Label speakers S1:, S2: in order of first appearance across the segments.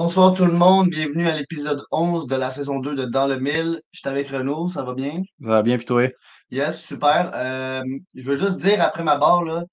S1: Bonsoir tout le monde, bienvenue à l'épisode 11 de la saison 2 de Dans le Mille. Je suis avec Renaud, ça va bien?
S2: Ça va bien, puis toi?
S1: Yes, super. Euh, je veux juste dire après ma barre, là,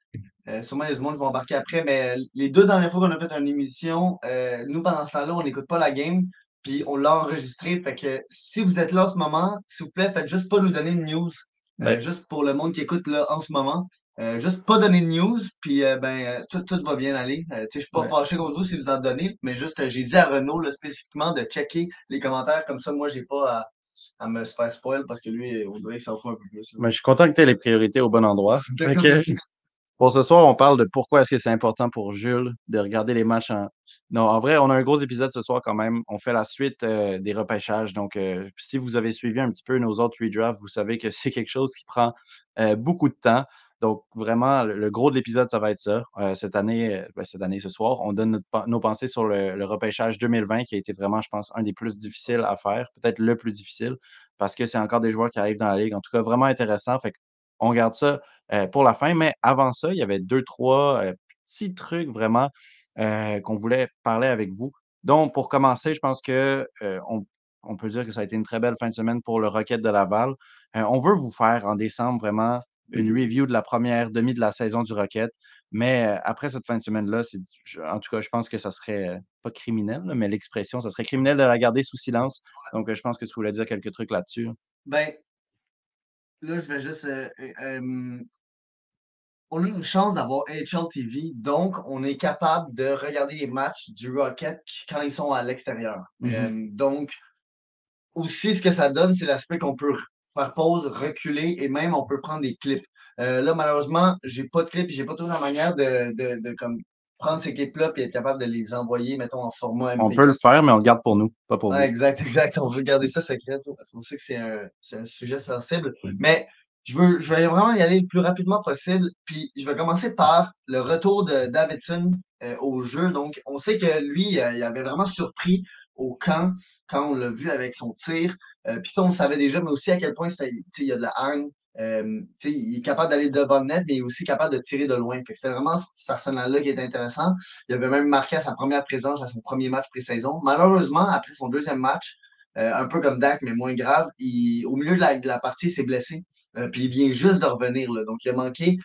S1: euh, sûrement il y a du monde qui va embarquer après, mais les deux dernières fois qu'on a fait une émission, euh, nous pendant ce temps-là, on n'écoute pas la game, puis on l'a enregistré. Fait que si vous êtes là en ce moment, s'il vous plaît, faites juste pas nous donner de news,
S2: Ben,
S1: juste pour le monde qui écoute là en ce moment. Euh, juste pas donner de news, puis euh, ben euh, tout, tout va bien aller. Euh, je suis pas
S2: ouais.
S1: fâché contre vous si vous en donnez, mais juste j'ai dit à Renaud là, spécifiquement de checker les commentaires comme ça. Moi, j'ai pas à, à me faire spoil parce que lui, on dirait qu'il s'en fout un peu plus. là.
S2: Ben, je suis content que tu aies les priorités au bon endroit. Pour ce soir, on parle de pourquoi est-ce que c'est important pour Jules de regarder les matchs en... Non, en vrai, on a un gros épisode ce soir quand même. On fait la suite euh, des repêchages. Donc, euh, si vous avez suivi un petit peu nos autres redrafts, vous savez que c'est quelque chose qui prend euh, beaucoup de temps. Donc, vraiment, le, gros de l'épisode, ça va être ça. Euh, cette année, euh, ben, cette année, ce soir, on donne nos pensées sur le, repêchage 2020 qui a été vraiment, je pense, un des plus difficiles à faire, peut-être le plus difficile, parce que c'est encore des joueurs qui arrivent dans la ligue. En tout cas, vraiment intéressant. Fait on garde ça euh, pour la fin. Mais avant ça, il y avait deux, trois petits trucs vraiment qu'on voulait parler avec vous. Donc, pour commencer, je pense que on, on peut dire que ça a été une très belle fin de semaine pour le Rocket de Laval. On veut vous faire en décembre vraiment une review de la première demi de la saison du Rocket. Mais euh, après cette fin de semaine-là, en tout cas, je pense que ça serait euh, pas criminel, mais l'expression, ça serait criminel de la garder sous silence. Donc, je pense que tu voulais dire quelques trucs là-dessus.
S1: Ben, là, je vais juste. euh, on a une chance d'avoir HL TV, donc on est capable de regarder les matchs du Rocket quand ils sont à l'extérieur.
S2: Mhm.
S1: Euh, donc, aussi, ce que ça donne, c'est l'aspect qu'on peut faire pause, reculer et même on peut prendre des clips. Euh, là, malheureusement, j'ai pas de clips, j'ai pas toujours la manière de, de, de comme prendre ces clips-là et être capable de les envoyer, mettons, en format
S2: On
S1: MP4.
S2: peut le faire, mais on le garde pour nous, pas pour vous.
S1: exact, exact. On veut garder ça secret, ça, parce qu'on sait que c'est un, c'est un sujet sensible. Mais je veux, je vais vraiment y aller le plus rapidement possible. Puis je vais commencer par le retour de Davidson euh, au jeu. Donc, on sait que lui, euh, il avait vraiment surpris au camp quand on l'a vu avec son tir. Euh, puis ça, on le savait déjà, mais aussi à quel point il y a de la hargne. Euh, il est capable d'aller devant le net, mais il est aussi capable de tirer de loin. C'était vraiment cet arsenal-là qui était intéressant. Il avait même marqué à sa première présence, à son premier match pré-saison. Malheureusement, après son deuxième match, euh, un peu comme Dak, mais moins grave, il, au milieu de la, partie, il s'est blessé. Puis il vient juste de revenir. Là. Donc, il a manqué,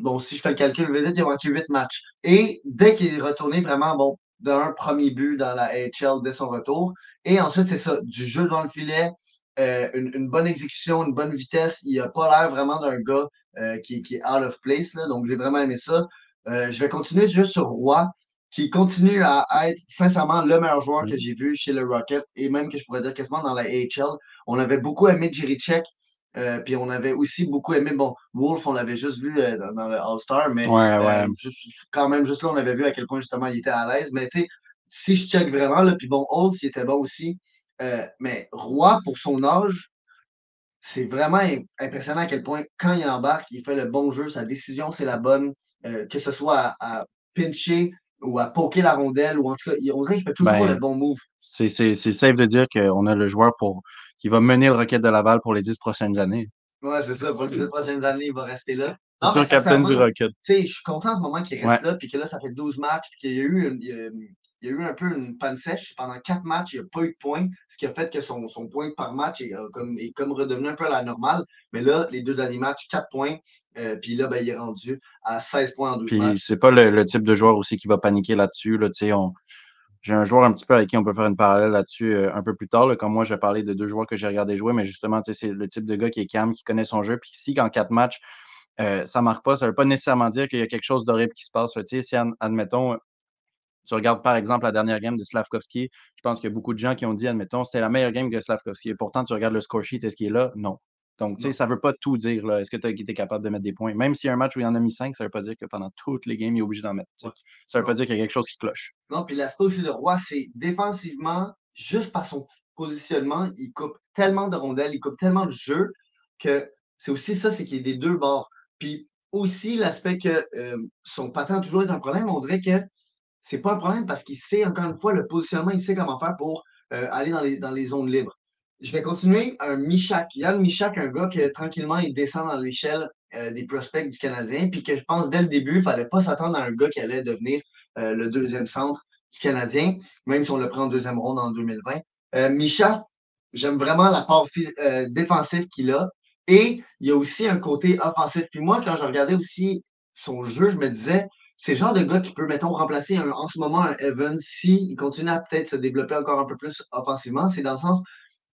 S1: bon, si je fais le calcul vite, il a manqué huit matchs. Et dès qu'il est retourné, vraiment, bon, d'un premier but dans la AHL dès son retour. Et ensuite, c'est ça, du jeu dans le filet, euh, une, une bonne exécution, une bonne vitesse. Il n'a pas l'air vraiment d'un gars euh, qui, qui est out of place. Là. Donc, j'ai vraiment aimé ça. Euh, je vais continuer juste sur Roy, qui continue à être sincèrement le meilleur joueur que
S2: Mm.
S1: j'ai vu chez le Rocket et même que je pourrais dire quasiment dans la AHL. On avait beaucoup aimé Jiricek, euh, puis on avait aussi beaucoup aimé, bon, Wolf, on l'avait juste vu euh, dans, dans le All-Star, mais
S2: Ouais,
S1: euh,
S2: ouais.
S1: juste- quand même, juste là, on avait vu à quel point justement il était à l'aise. Mais tu sais, si je check vraiment, là, puis bon, Holtz, il était bon aussi. Mais Roy, pour son âge, c'est vraiment im- impressionnant à quel point, quand il embarque, il fait le bon jeu, sa décision, c'est la bonne, euh, que ce soit à, à pincher ou à poker la rondelle, ou en tout cas, il- on dirait qu'il fait toujours le
S2: Ben,
S1: bon move.
S2: c'est safe de dire qu'on a le joueur pour qui va mener le Rocket de Laval pour les dix prochaines années.
S1: Ouais, c'est ça, pour les deux prochaines années, il va rester là.
S2: C'est sûr, capitaine du Rocket.
S1: tu sais, je suis content en ce moment qu'il
S2: Ouais.
S1: reste là, puis que là, ça fait 12 matchs, puis qu'il y a eu, une- il y a, il y a eu un peu une panne sèche. Pendant 4 matchs, il n'y a pas eu de points, ce qui a fait que son, son point par match est, euh, comme, est comme redevenu un peu à la normale. Mais là, les deux derniers matchs, 4 points, euh, puis là, ben, il est rendu à 16 points en 12
S2: Puis
S1: matchs.
S2: c'est pas le, le type de joueur aussi qui va paniquer là-dessus. Là, tu sais, on... J'ai un joueur un petit peu avec qui on peut faire une parallèle là-dessus euh, un peu plus tard. Comme moi, je parler de deux joueurs que j'ai regardé jouer, mais justement, c'est le type de gars qui est calme, qui connaît son jeu. Puis si qu'en quatre matchs, euh, ça marque pas, ça veut pas nécessairement dire qu'il y a quelque chose d'horrible qui se passe. si, ad- admettons, tu regardes par exemple la dernière game de Slavkovski, je pense qu'il y a beaucoup de gens qui ont dit, admettons, c'était la meilleure game que Slavkovski. Et pourtant, tu regardes le score sheet, est-ce qu'il est là? Non. Donc, tu sais,
S1: Non.
S2: ça ne veut pas tout dire. là. Est-ce que tu as été capable de mettre des points? Même s'il y a un match où il en a mis cinq, ça ne veut pas dire que pendant toutes les games, il est obligé d'en mettre.
S1: Ouais.
S2: Ça ne veut pas dire qu'il y a quelque chose qui cloche.
S1: Non, puis l'aspect aussi de Roy, c'est défensivement, juste par son positionnement, il coupe tellement de rondelles, il coupe tellement de jeux que c'est aussi ça, c'est qu'il est des deux bords. Puis aussi l'aspect que euh, son patin a toujours été un problème, on dirait que c'est pas un problème parce qu'il sait, encore une fois, le positionnement, il sait comment faire pour euh, aller dans les, dans les zones libres. Je vais continuer. Un Michak. Yann Michak, un gars que tranquillement, il descend dans l'échelle euh, des prospects du Canadien. Puis que je pense dès le début, il ne fallait pas s'attendre à un gars qui allait devenir euh, le deuxième centre du Canadien, même si on le prend en deuxième ronde en 2020. Euh, Micha, j'aime vraiment la part euh, défensive qu'il a. Et il y a aussi un côté offensif. Puis moi, quand je regardais aussi son jeu, je me disais, c'est le genre de gars qui peut, mettons, remplacer en ce moment un Evans s'il continue à peut-être se développer encore un peu plus offensivement. C'est dans le sens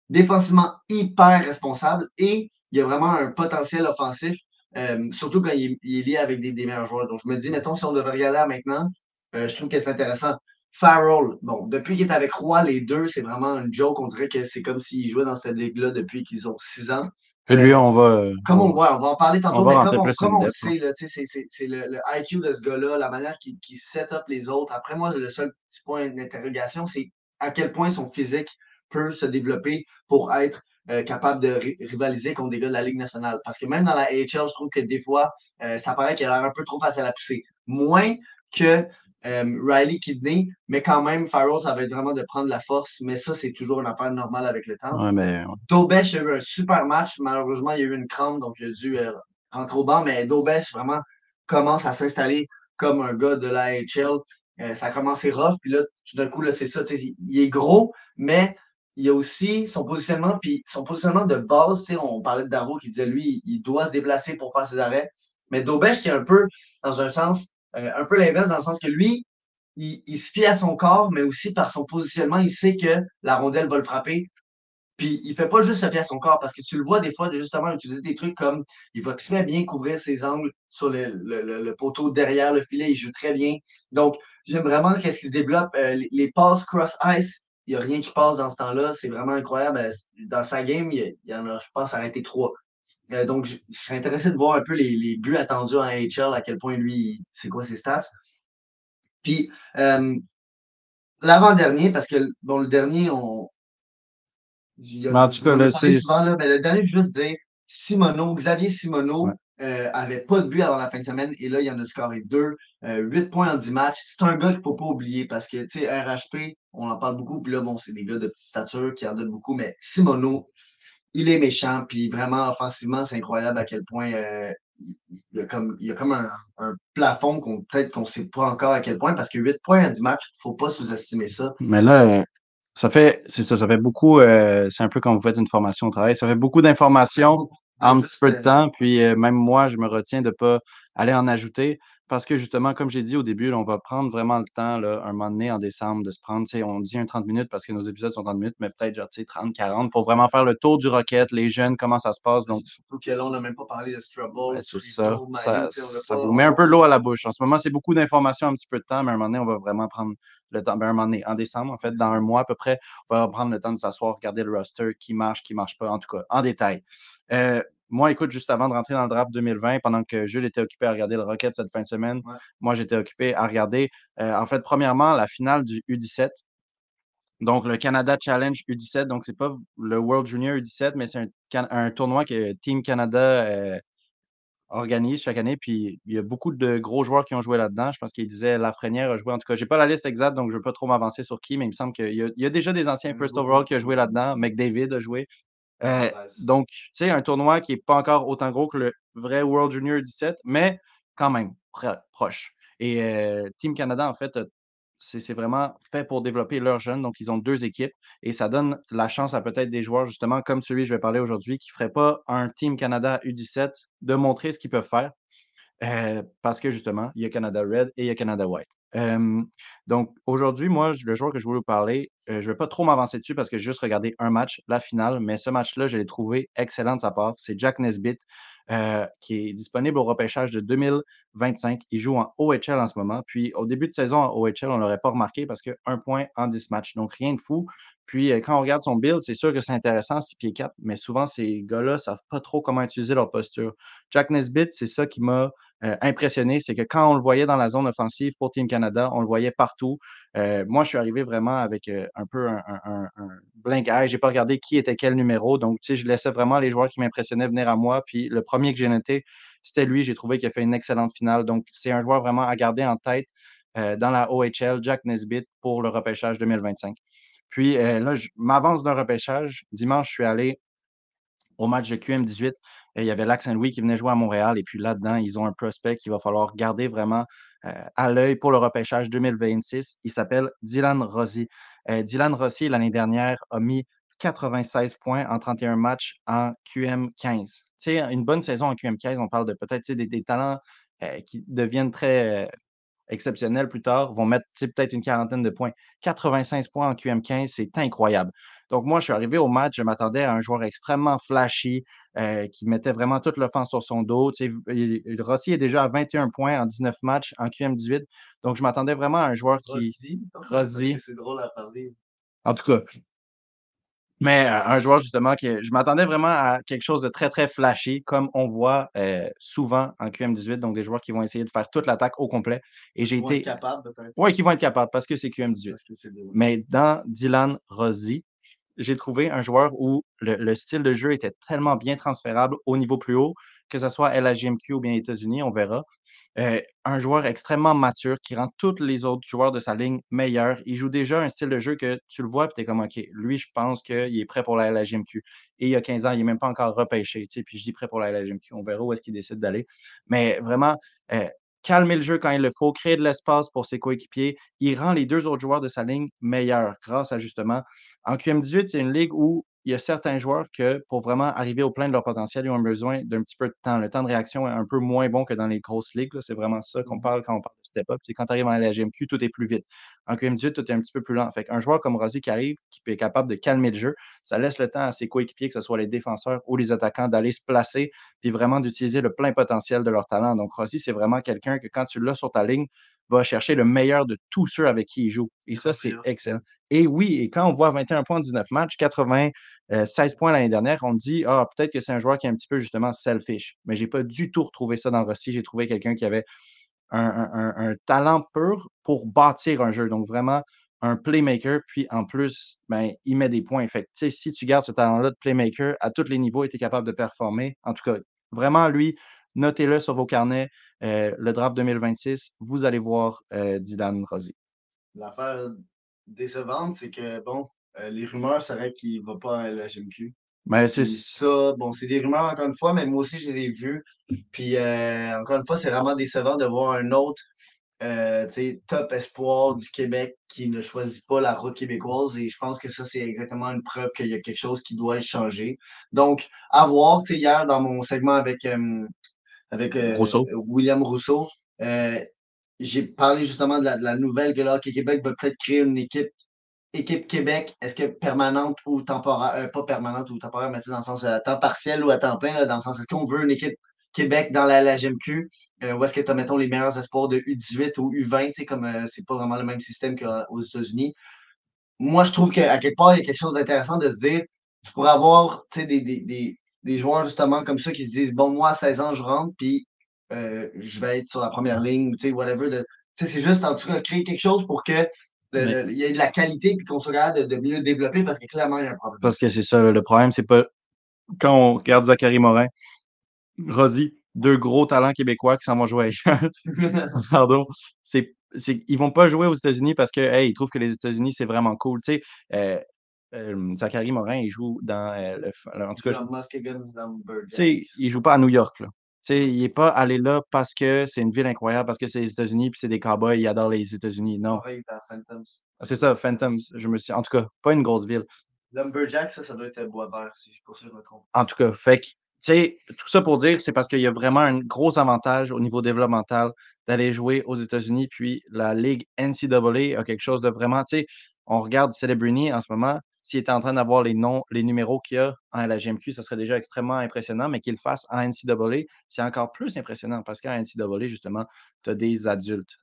S1: défensivement hyper responsable et il y a vraiment un potentiel offensif, euh, surtout quand il, est lié avec des, meilleurs joueurs. Donc je me dis, mettons, si on devait regarder maintenant, euh, je trouve que c'est intéressant. Farrell, bon, depuis qu'il est avec Roy, les deux, c'est vraiment un joke. On dirait que c'est comme s'ils jouaient dans cette ligue-là depuis qu'ils ont six ans.
S2: Et lui, on va.
S1: Comme on, voit, on va en parler tantôt, mais comme on, comme on le sait, c'est le, le, IQ de ce gars-là, la manière qu'il set up les autres. Après, moi, le seul petit point d'interrogation, c'est à quel point son physique peut se développer pour être euh, capable de rivaliser contre des gars de la Ligue nationale. Parce que même dans la AHL, je trouve que des fois, euh, ça paraît qu'il a l'air un peu trop facile à pousser. Moins que euh, Riley Kidney, mais quand même, Farrell, ça va être vraiment de prendre la force. Mais ça, c'est toujours une affaire normale avec le temps.
S2: Ouais, mais...
S1: Dobesh a eu un super match. Malheureusement, il y a eu une crampe, donc il a dû rentrer au banc. Mais Dobesh, vraiment, commence à s'installer comme un gars de la HL. Euh, ça a commencé rough, puis là, tout d'un coup, c'est ça. Il est gros, mais il y a aussi son positionnement, puis son positionnement de base. On parlait de Darvo qui disait, lui, il doit se déplacer pour faire ses arrêts. Mais Dobesh, c'est un peu, dans un sens, euh, un peu l'inverse, dans le sens que lui, il, se fie à son corps, mais aussi par son positionnement, il sait que la rondelle va le frapper. Puis il fait pas juste se fier à son corps, parce que tu le vois des fois justement utiliser des trucs comme il va très bien couvrir ses angles sur le, poteau derrière le filet, il joue très bien. Donc, j'aime vraiment qu'est-ce qui se développe. Euh, les, passes cross-ice, il n'y a rien qui passe dans ce temps-là. C'est vraiment incroyable. Euh, dans sa game, il y, en a, je pense, arrêté trois. Euh, donc, je, serais intéressé de voir un peu les, buts attendus en HL, à quel point lui, c'est quoi ses stats. Puis, euh, l'avant-dernier, parce que, bon, le dernier, on.
S2: en tout cas.
S1: Mais le dernier, je veux juste dire, Simono, Xavier Simono, euh, avait pas de but avant la fin de semaine et là, il y en a scoré deux. 8 points en 10 matchs. C'est un gars qu'il ne faut pas oublier parce que, tu sais, RHP, on en parle beaucoup. Puis là, bon, c'est des gars de petite stature qui en donnent beaucoup. Mais Simono, il est méchant, puis vraiment offensivement, c'est incroyable à quel point euh, il, y a comme, il y a comme un, plafond qu'on peut-être qu'on ne sait pas encore à quel point, parce que 8 points à 10 matchs, il ne faut pas sous-estimer ça.
S2: Mais là, ça fait, c'est ça, ça fait beaucoup, euh, c'est un peu quand vous faites une formation au travail, ça fait beaucoup d'informations en un petit peu de temps, puis euh, même moi, je me retiens de ne pas aller en ajouter. Parce que justement, comme j'ai dit au début, on va prendre vraiment le temps, là, un moment donné en décembre, de se prendre, on dit un 30 minutes parce que nos épisodes sont 30 minutes, mais peut-être genre 30, 40 pour vraiment faire le tour du Rocket, les jeunes, comment ça se passe. Donc,
S1: surtout que là, on n'a même pas parlé de Strubble.
S2: c'est ça. ça, ça vous met un peu l'eau à la bouche. En ce moment, c'est beaucoup d'informations, un petit peu de temps, mais à un moment donné, on va vraiment prendre le temps. Ben, un moment donné, en décembre, en fait, dans un mois à peu près, on va prendre le temps de s'asseoir, regarder le roster, qui marche, qui ne marche pas, en tout cas, en détail. Euh, moi, écoute, juste avant de rentrer dans le draft 2020, pendant que Jules était occupé à regarder le Rocket cette fin de semaine, moi, j'étais occupé à regarder, euh, en fait, premièrement, la finale du U17. Donc, le Canada Challenge U17. Donc, c'est pas le World Junior U17, mais c'est un, tournoi que Team Canada euh, organise chaque année. Puis, il y a beaucoup de gros joueurs qui ont joué là-dedans. Je pense qu'il disait Lafrenière a joué. En tout cas, je n'ai pas la liste exacte, donc je ne veux pas trop m'avancer sur qui, mais il me semble qu'il y, y, a déjà des anciens First Overall qui ont joué là-dedans. McDavid a joué. Euh, donc, tu sais, un tournoi qui n'est pas encore autant gros que le vrai World Junior 17, mais quand même proche. Et euh, Team Canada, en fait, c'est vraiment fait pour développer leurs jeunes. Donc, ils ont deux équipes et ça donne la chance à peut-être des joueurs, justement, comme celui que je vais parler aujourd'hui, qui ne ferait pas un Team Canada U17 de montrer ce qu'ils peuvent faire. Euh, parce que justement, il y a Canada Red et il y a Canada White donc, aujourd'hui, moi, le joueur que je voulais vous parler, je ne vais pas trop m'avancer dessus parce que j'ai juste regardé un match, la finale, mais ce match-là, je l'ai trouvé excellent de sa part. C'est Jack Nesbitt, qui est disponible au repêchage de 2025. Il joue en OHL en ce moment. Puis, au début de saison en OHL, on ne l'aurait pas remarqué parce que un point en 10 matchs. Donc, rien de fou. Puis, quand on regarde son build, c'est sûr que c'est intéressant, 6 pieds 4, mais souvent, ces gars-là ne savent pas trop comment utiliser leur posture. Jack Nesbitt, c'est ça qui m'a euh, impressionné, c'est que quand on le voyait dans la zone offensive pour Team Canada, on le voyait partout. Euh, moi, je suis arrivé vraiment avec euh, un peu un, un, eye. Je n'ai pas regardé qui était quel numéro. Donc, tu sais, je laissais vraiment les joueurs qui m'impressionnaient venir à moi. Puis le premier que j'ai noté, c'était lui. J'ai trouvé qu'il a fait une excellente finale. Donc, c'est un joueur vraiment à garder en tête dans la OHL, Jack Nesbitt, pour le repêchage 2025. Puis là, je m'avance d'un repêchage. Dimanche, je suis allé au match de QM18 il y avait Lac Saint-Louis qui venait jouer à Montréal. Et puis là-dedans, ils ont un prospect qu'il va falloir garder vraiment à l'œil pour le repêchage 2026. Il s'appelle Dylan Rossi. Dylan Rossi, l'année dernière, a mis 96 points en 31 matchs en QM15. sais, une bonne saison en QM15, on parle de peut-être des, talents qui deviennent très exceptionnels plus tard, vont mettre peut-être une quarantaine de points. 85 points en QM15, c'est incroyable. Donc, moi, je suis arrivé au match, je m'attendais à un joueur extrêmement flashy, euh, qui mettait vraiment toute l'offense sur son dos. Rossi est déjà à 21 points en 19 matchs en QM18. Donc, je m'attendais vraiment à un joueur qui.
S1: Rossi? C'est drôle à parler.
S2: En tout cas, mais euh, un joueur, justement, qui, je m'attendais vraiment à quelque chose de très, très flashy, comme on voit euh, souvent en QM18. Donc, des joueurs qui vont essayer de faire toute l'attaque au complet. Et j'ai été.
S1: capables, peut-être.
S2: Oui, qui vont être capables parce que c'est QM18. Mais dans Dylan Rossi, j'ai trouvé un joueur où le, style de jeu était tellement bien transférable au niveau plus haut, que ce soit LHGMQ ou bien États-Unis, on verra. Euh, un joueur extrêmement mature qui rend tous les autres joueurs de sa ligne meilleurs. Il joue déjà un style de jeu que tu le vois et tu es comme OK, lui, je pense qu'il est prêt pour la LHGMQ. Et il y a 15 ans, il n'est même pas encore repêché. Puis je dis prêt pour la LHGMQ. On verra où est-ce qu'il décide d'aller. Mais vraiment, euh, calmer le jeu quand il le faut, créer de l'espace pour ses coéquipiers. Il rend les deux autres joueurs de sa ligne meilleurs grâce à justement. En QM18, c'est une ligue où il y a certains joueurs que pour vraiment arriver au plein de leur potentiel, ils ont besoin d'un petit peu de temps. Le temps de réaction est un peu moins bon que dans les grosses ligues. C'est vraiment ça qu'on mmh parle quand on parle de step-up. Quand tu arrives en LGMQ, tout est plus vite. En QM18, tout est un petit peu plus lent. Fait un joueur comme Rossi qui arrive, qui est capable de calmer le jeu, ça laisse le temps à ses coéquipiers, que ce soit les défenseurs ou les attaquants, d'aller se placer puis vraiment d'utiliser le plein potentiel de leur talent. Donc, Rossi, c'est vraiment quelqu'un que quand tu l'as sur ta ligne, va chercher le meilleur de tous ceux avec qui il joue. Et ça, c'est excellent. Et oui, et quand on voit 21 points en 19 matchs, 96 euh, points l'année dernière, on dit Ah, peut-être que c'est un joueur qui est un petit peu justement selfish. Mais je n'ai pas du tout retrouvé ça dans Rossi. J'ai trouvé quelqu'un qui avait un, talent pur pour bâtir un jeu. Donc vraiment un playmaker, puis en plus, ben, il met des points. Fait si tu gardes ce talent-là de playmaker à tous les niveaux, tu es capable de performer. En tout cas, vraiment, lui, notez-le sur vos carnets. Euh, le draft 2026, vous allez voir euh, Dylan Rossi.
S1: L'affaire décevante, c'est que, bon, euh, les rumeurs seraient qu'il ne va pas à la GMQ. Mais c'est ça. Bon, c'est des rumeurs encore une fois, mais moi aussi, je les ai vues. Puis, euh, encore une fois, c'est vraiment décevant de voir un autre euh, top espoir du Québec qui ne choisit pas la route québécoise. Et je pense que ça, c'est exactement une preuve qu'il y a quelque chose qui doit changer. Donc, à voir, hier, dans mon segment avec, avec William Rousseau, j'ai parlé justement de la, nouvelle que là, Québec va peut-être créer une équipe, équipe Québec, est-ce que permanente ou temporaire, euh, pas permanente ou temporaire, mais dans le sens à temps partiel ou à temps plein, dans le sens est-ce qu'on veut une équipe Québec dans la, la GMQ, euh, ou est-ce que tu as, mettons, les meilleurs espoirs de U18 ou U20, tu sais, comme euh, c'est pas vraiment le même système qu'aux États-Unis. Moi, je trouve qu'à quelque part, il y a quelque chose d'intéressant de se dire, tu pourrais avoir, des, des, des, des joueurs justement comme ça qui se disent, bon, moi, à 16 ans, je rentre, puis euh, je vais être sur la première ligne, sais, whatever. c'est juste en tout cas créer quelque chose pour que il y ait de la qualité et qu'on soit capable de, mieux développer parce que clairement, il y a un problème.
S2: Parce que c'est ça, le problème, c'est pas quand on regarde Zachary Morin, Rosy, deux gros talents québécois qui s'en vont jouer ailleurs. Pardon. C'est, c'est, ils vont pas jouer aux États-Unis parce que hey, ils trouvent que les États-Unis, c'est vraiment cool. Tu sais, euh, euh, Zachary Morin, il joue dans le, en tout cas. Sais, il joue pas à New York. Là il n'est pas allé là parce que c'est une ville incroyable, parce que c'est les États-Unis, puis c'est des cowboys, il adore les États-Unis. Non. Ah, c'est ça, Phantoms. Je me suis... En tout cas, pas une grosse ville.
S1: Lumberjack, ça, ça doit être bois vert, si je pour ça me trompe.
S2: En tout cas, fait que, tu sais, tout ça pour dire, c'est parce qu'il y a vraiment un gros avantage au niveau développemental d'aller jouer aux États-Unis, puis la Ligue NCAA a quelque chose de vraiment, tu sais, on regarde Celebrity en ce moment, s'il était en train d'avoir les noms, les numéros qu'il y a en la GMQ, ça serait déjà extrêmement impressionnant, mais qu'il le fasse en NCAA, c'est encore plus impressionnant parce qu'en NCAA, justement, tu as des adultes.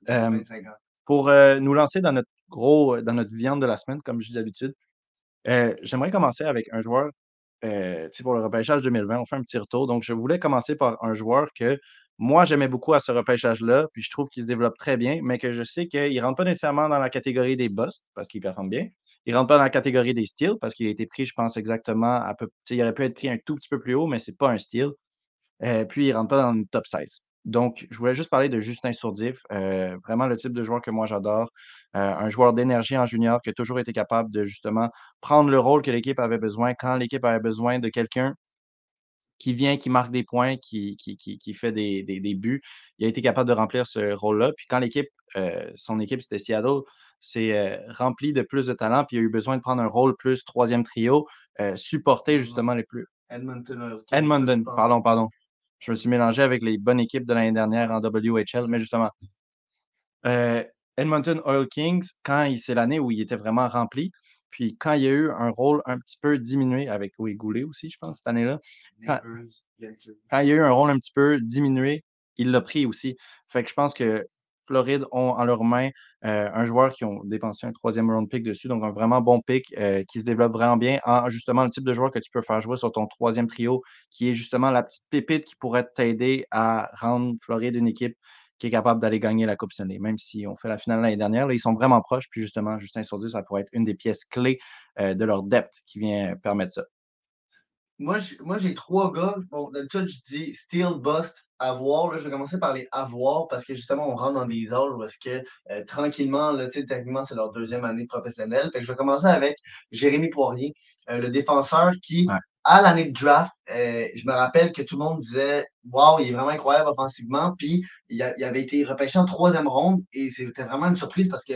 S2: pour euh, nous lancer dans notre gros, dans notre viande de la semaine, comme je dis d'habitude, euh, j'aimerais commencer avec un joueur, euh, pour le repêchage 2020, on fait un petit retour. Donc, je voulais commencer par un joueur que moi, j'aimais beaucoup à ce repêchage-là, puis je trouve qu'il se développe très bien, mais que je sais qu'il ne rentre pas nécessairement dans la catégorie des boss parce qu'il performe bien, il ne rentre pas dans la catégorie des styles parce qu'il a été pris, je pense, exactement à peu. Il aurait pu être pris un tout petit peu plus haut, mais ce n'est pas un style. Euh, puis, il ne rentre pas dans le top 16. Donc, je voulais juste parler de Justin Sourdif, euh, vraiment le type de joueur que moi j'adore. Euh, un joueur d'énergie en junior qui a toujours été capable de justement prendre le rôle que l'équipe avait besoin quand l'équipe avait besoin de quelqu'un qui vient, qui marque des points, qui, fait des, des, buts. Il a été capable de remplir ce rôle-là. Puis quand l'équipe, euh, son équipe, c'était Seattle, s'est euh, rempli de plus de talent, puis il a eu besoin de prendre un rôle plus troisième trio, euh, supporter justement les plus.
S1: Edmonton.
S2: Edmonton, pardon, pardon. Je me suis mélangé avec les bonnes équipes de l'année dernière en WHL, mais justement. Edmonton Oil Kings, quand c'est l'année où il était vraiment rempli, puis quand il y a eu un rôle un petit peu diminué avec Louis Goulet aussi, je pense, cette année-là, quand, il y a eu un rôle un petit peu diminué, il l'a pris aussi. Fait que je pense que Floride ont en leur main un joueur qui ont dépensé un troisième round pick dessus, donc un vraiment bon pick qui se développe vraiment bien en justement le type de joueur que tu peux faire jouer sur ton troisième trio, qui est justement la petite pépite qui pourrait t'aider à rendre Floride une équipe qui est capable d'aller gagner la Coupe Stanley. Même si on fait la finale l'année dernière, ils sont vraiment proches. Puis justement, Justin Sourdi, ça pourrait être une des pièces clés de leur depth qui vient permettre ça.
S1: Moi, j'ai trois gars. Bon, d'habitude, je dis Steel, Bust, avoir. je vais commencer par les avoir parce que justement, on rentre dans des âges où est-ce que euh, tranquillement, là, techniquement, c'est leur deuxième année professionnelle. Fait que je vais commencer avec Jérémy Poirier, euh, le défenseur qui, à l'année de draft, euh, je me rappelle que tout le monde disait Waouh, il est vraiment incroyable offensivement. Puis il, il avait été repêché en troisième ronde et c'était vraiment une surprise parce que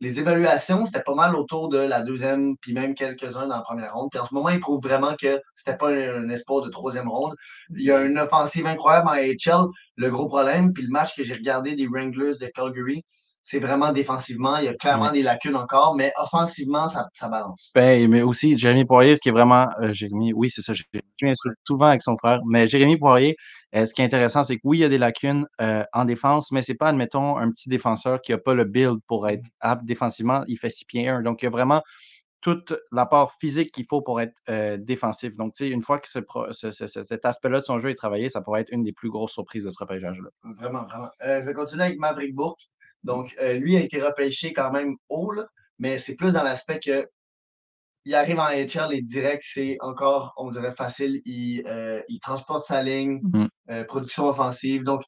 S1: les évaluations, c'était pas mal autour de la deuxième, puis même quelques-uns dans la première ronde. Puis en ce moment, il prouve vraiment que c'était pas un, espoir de troisième ronde. Il y a une offensive incroyable en AHL. Le gros problème, puis le match que j'ai regardé des Wranglers de Calgary, c'est vraiment défensivement. Il y a clairement des lacunes encore, mais offensivement, ça, balance.
S2: Ben, mais aussi, Jérémy Poirier, ce qui est vraiment. Euh, Jérémy, oui, c'est ça. Je m'insulte souvent avec son frère. Mais Jérémy Poirier, euh, ce qui est intéressant, c'est que oui, il y a des lacunes euh, en défense, mais c'est pas, admettons, un petit défenseur qui n'a pas le build pour être mm-hmm. apte défensivement. Il fait 6 pieds 1. Donc, il y a vraiment toute l'apport physique qu'il faut pour être défensif. Donc, tu sais, une fois que cet aspect-là de son jeu est travaillé, ça pourrait être une des plus grosses surprises de ce repêchage-là.
S1: Vraiment, vraiment. je vais continuer avec Maverick Bourque. Donc, euh, lui a été repêché quand même haut, mais c'est plus dans l'aspect que il arrive en HL et direct, c'est encore, on dirait, facile. Il, euh, transporte sa ligne, mm. euh, production offensive. Donc,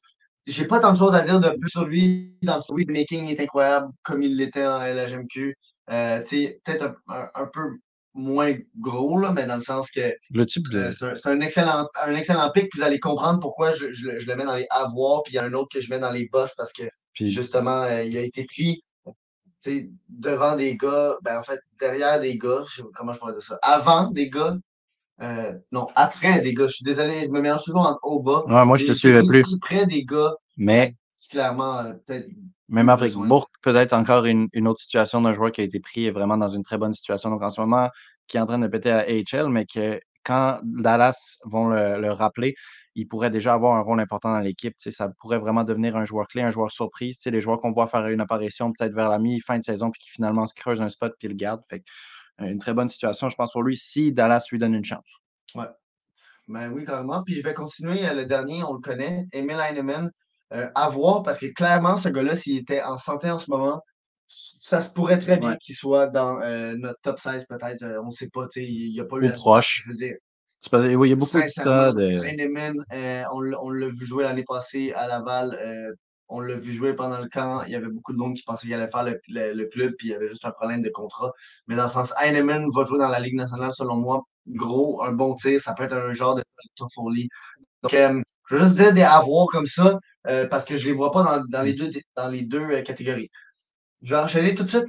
S1: j'ai pas tant de choses à dire de plus sur lui. Dans le making est incroyable, comme il l'était en LHMQ. Peut-être un, peu moins gros, là, mais dans le sens que
S2: le type
S1: c'est un, excellent, un excellent pic. Vous allez comprendre pourquoi je, le mets dans les avoirs, puis il y a un autre que je mets dans les boss parce que puis justement, euh, il a été pris devant des gars, ben en fait, derrière des gars, je sais pas comment je pourrais dire ça, avant des gars, euh, non, après des gars, je suis désolé, je me mélange toujours en haut bas.
S2: Ouais, moi, je te suivais plus.
S1: Près des gars,
S2: mais
S1: clairement, euh, peut-être.
S2: Même avec Bourg, peut-être encore une, une, autre situation d'un joueur qui a été pris vraiment dans une très bonne situation. Donc en ce moment, qui est en train de péter à AHL, mais que quand Dallas vont le rappeler, il pourrait déjà avoir un rôle important dans l'équipe. Ça pourrait vraiment devenir un joueur clé, un joueur surprise. Les joueurs qu'on voit faire une apparition peut-être vers la mi-fin de saison, puis qui finalement se creuse un spot, puis le garde. Fait euh, une très bonne situation, je pense, pour lui, si Dallas lui donne une chance.
S1: Ouais. Ben oui, carrément. Puis je vais continuer. Euh, le dernier, on le connaît, Emil Heinemann. Euh, à voir, parce que clairement, ce gars-là, s'il était en santé en ce moment, ça se pourrait très bien qu'il soit dans notre top 16, peut-être. on ne sait pas. Il n'y a pas eu.
S2: Ou proche.
S1: Je veux dire,
S2: oui, il y a beaucoup de ça. De...
S1: Euh, on, l'a vu jouer l'année passée à Laval. Euh, on l'a vu jouer pendant le camp. Il y avait beaucoup de monde qui pensait qu'il allait faire le, club, puis il y avait juste un problème de contrat. Mais dans le sens, Heinemann va jouer dans la Ligue nationale, selon moi. Gros, un bon tir, ça peut être un genre de Toffoli. Donc, euh, je veux juste dire des avoirs comme ça, parce que je ne les vois pas dans, les deux, dans les deux catégories. Je vais enchaîner tout de suite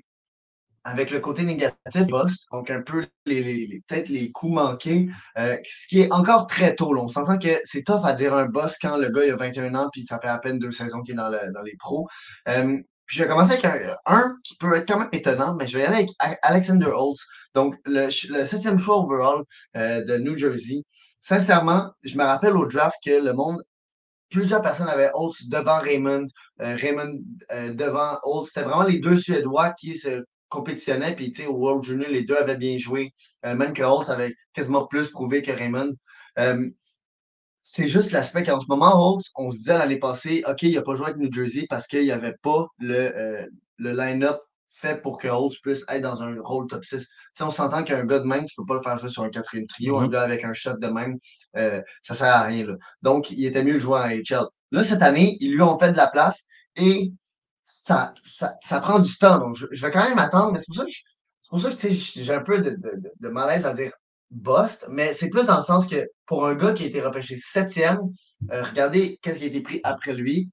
S1: avec le côté négatif boss, donc un peu les, peut-être les coups manqués, euh, ce qui est encore très tôt. On s'entend que c'est tough à dire un boss quand le gars il a 21 ans puis ça fait à peine deux saisons qu'il est dans, les pros. Euh, puis je vais commencer avec un, qui peut être quand même étonnant, mais je vais y aller avec Alexander Holtz, donc le, septième choix overall euh, de New Jersey. Sincèrement, je me rappelle au draft que le monde plusieurs personnes avaient Holtz devant Raymond, Raymond devant Holtz. C'était vraiment les deux Suédois qui se compétitionnait, puis au World Junior, les deux avaient bien joué. Euh, même que Holtz avait quasiment plus prouvé que Raymond. Euh, c'est juste l'aspect qu'en ce moment, Holtz, on se disait l'année passée, OK, il n'a pas joué avec New Jersey parce qu'il n'y avait pas le, euh, le line-up fait pour que Holtz puisse être dans un rôle top 6. on s'entend qu'un gars de même, tu ne peux pas le faire jouer sur un quatrième trio, un gars avec un shot de même, ça ne sert à rien. Là. Donc, il était mieux de jouer en HL. Là, cette année, ils lui ont fait de la place et ça, ça, ça, prend du temps. Donc, je, vais quand même attendre, mais c'est pour ça que, pour ça que j'ai un peu de, de, malaise à dire bust, mais c'est plus dans le sens que pour un gars qui a été repêché septième, euh, regardez qu'est-ce qui a été pris après lui.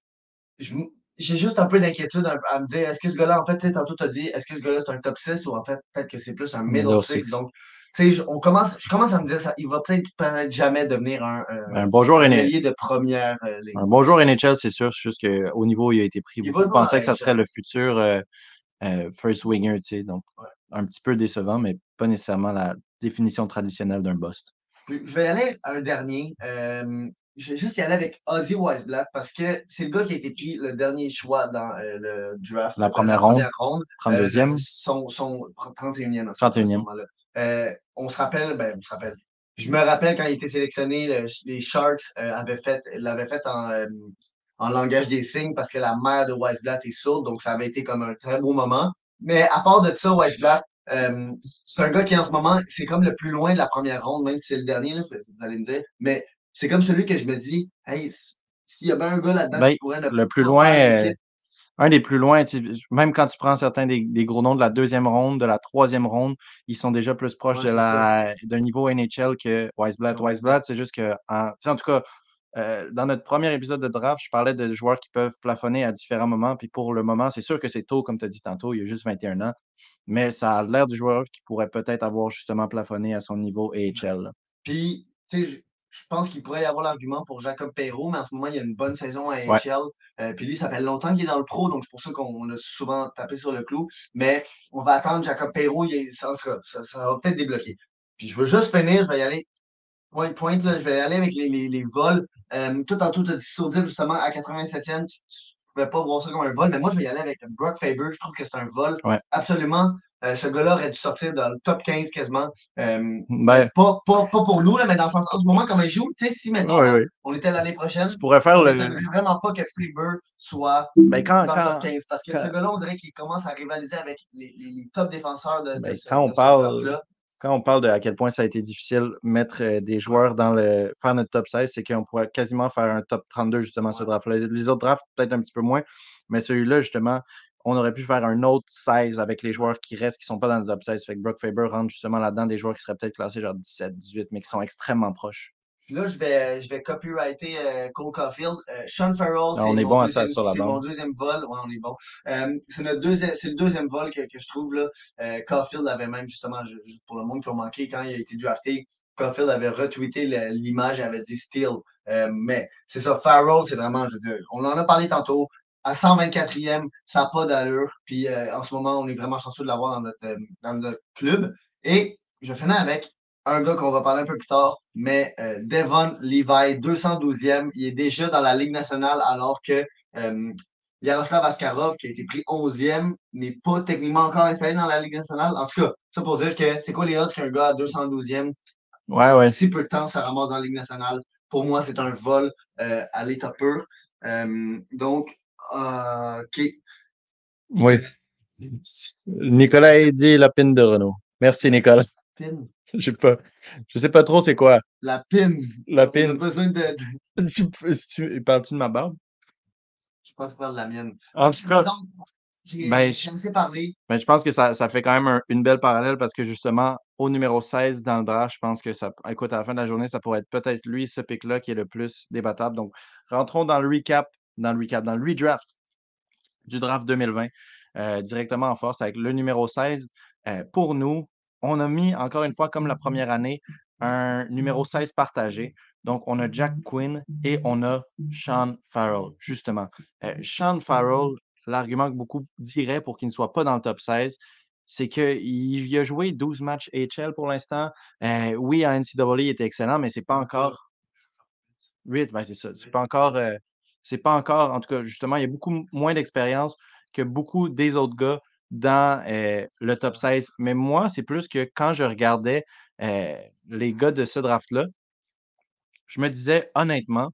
S1: J'ai juste un peu d'inquiétude à, me dire, est-ce que ce gars-là, en fait, tantôt, tu as dit, est-ce que ce gars-là, c'est un top 6 ou en fait, peut-être que c'est plus un middle 6. Donc, sais, on commence, je commence à me dire, ça, il va peut-être peut jamais devenir un,
S2: un, bon joueur
S1: de première euh, ligne.
S2: Un bon joueur NHL, c'est sûr. C'est juste qu'au niveau où il a été pris, vous pensez que ça serait le futur euh, euh, first winger, tu sais. Donc, un petit peu décevant, mais pas nécessairement la définition traditionnelle d'un bust.
S1: Je vais aller à un dernier. je vais juste y aller avec Ozzy Weisblatt parce que c'est le gars qui a été pris le dernier choix dans le draft.
S2: La première, ronde. 32e.
S1: son, son 31e.
S2: 31e.
S1: On se rappelle, ben, on se rappelle. Je me rappelle quand il était sélectionné, les Sharks avaient fait, l'avaient fait en, en langage des signes parce que la mère de Weisblatt est sourde, donc ça avait été comme un très beau moment. Mais à part de ça, Weisblatt, euh, c'est un gars qui en ce moment, c'est comme le plus loin de la première ronde, même si c'est le dernier, là, vous allez me dire. Mais c'est comme celui que je me dis, hey, s'il y a bien un gars là-dedans
S2: ben, qui pourrait le plus loin, euh, un des plus loin, même quand tu prends certains des, gros noms de la deuxième ronde, de la troisième ronde, ils sont déjà plus proches de la d'un niveau NHL que Weisblatt. Weisblatt, c'est juste que, en, en tout cas, euh, dans notre premier épisode de draft, je parlais de joueurs qui peuvent plafonner à différents moments. Puis pour le moment, c'est sûr que c'est tôt, comme tu as dit tantôt, il y a juste 21 ans. Mais ça a l'air du joueur qui pourrait peut-être avoir justement plafonné à son niveau AHL.
S1: Puis, tu sais, je pense qu'il pourrait y avoir l'argument pour Jacob Perrault, mais en ce moment, il y a une bonne saison à AHL. Euh, puis lui, ça fait longtemps qu'il est dans le pro, donc c'est pour ça qu'on a souvent tapé sur le clou. Mais on va attendre Jacob Perrault, ça, ça, va peut-être débloquer. Puis je veux juste finir, je vais y aller point, point là, je vais aller avec les, les, les vols. Euh, tout en tout, tu as dit justement à 87e, tu ne pouvais pas voir ça comme un vol, mais moi, je vais y aller avec Brock Faber. Je trouve que c'est un vol. Absolument. Euh, ce gars-là aurait dû sortir dans le top 15 quasiment. Euh, ben pas, pas, pas, pour nous, là, mais dans le sens, en ce moment, comme il joue, tu sais, si maintenant on était l'année prochaine,
S2: tu pourrais faire le.
S1: vraiment pas que Faber soit
S2: ben, quand,
S1: dans le top 15. Parce que ce gars-là, on dirait qu'il commence à rivaliser avec les, les, top défenseurs de,
S2: ben, quand on parle quand on parle de à quel point ça a été difficile mettre euh, des joueurs dans le faire notre top 16, c'est qu'on pourrait quasiment faire un top 32 justement ce draft-là. Les autres drafts, peut-être un petit peu moins, mais celui-là, justement, on aurait pu faire un autre 16 avec les joueurs qui restent, qui ne sont pas dans le top 16. Fait que Brock Faber rentre justement là-dedans des joueurs qui seraient peut-être classés genre 17, 18, mais qui sont extrêmement proches.
S1: Là, je vais, je vais copyrighter euh, Cole Caulfield. Euh, Sean Farrell,
S2: ah, c'est mon, bon
S1: mon, deuxième vol. Ouais, on est bon. Euh, c'est le deuxième vol que, que je trouve là. Caulfield avait même justement, juste pour le monde qui a manqué, quand il a été drafté, Caulfield avait retweeté l'image et avait dit Steel. Euh, mais c'est ça, Farrell, c'est vraiment, je veux dire, on en a parlé tantôt. À 124e, ça n'a pas d'allure. Puis en ce moment, on est vraiment chanceux de l'avoir dans notre, dans notre club. Et je finis avec un gars qu'on va parler un peu plus tard, mais euh, Devon Levi, 212e, il est déjà dans la Ligue nationale alors que euh, Yaroslav Askarov, qui a été pris 11e, n'est pas techniquement encore installé dans la Ligue nationale. En tout cas, ça pour dire que c'est quoi les odds qu'un gars à 212e,
S2: ouais, ouais.
S1: si peu de temps, ça ramasse dans la Ligue nationale? Pour moi, c'est un vol euh, à l'état pur. donc, OK.
S2: Oui. Nicolas a dit la pine de Renault. Merci, Nicolas.
S1: Pin?
S2: Je sais pas. Je sais pas trop c'est quoi.
S1: La pine.
S2: La pine. On
S1: a besoin de.
S2: tu, parles-tu de ma barbe?
S1: Je pense pas de la mienne.
S2: En tout cas.
S1: j'ai ben, je, parler.
S2: Ben, je pense que ça, ça fait quand même une belle parallèle parce que justement, au numéro 16 dans le draft, je pense que ça. Écoute, à la fin de la journée, ça pourrait être peut-être lui, ce pic-là, qui est le plus débattable. Donc, rentrons dans le recap, dans le recap, dans le redraft du draft 2020, euh, directement en force avec le numéro 16. Euh, pour nous, on a mis, encore une fois, comme la première année, un numéro 16 partagé. Donc, on a Jack Quinn et on a Sean Farrell, justement. Euh, Sean Farrell, l'argument que beaucoup diraient pour qu'il ne soit pas dans le top 16, c'est qu'il a joué 12 matchs HL pour l'instant. Oui, à NCAA, il était excellent, mais c'est pas encore. 8, ben c'est ça. C'est pas encore. C'est pas encore. En tout cas, justement, il y a beaucoup moins d'expérience que beaucoup des autres gars dans le top 16. Mais moi, c'est plus que quand je regardais les gars de ce draft-là, je me disais honnêtement,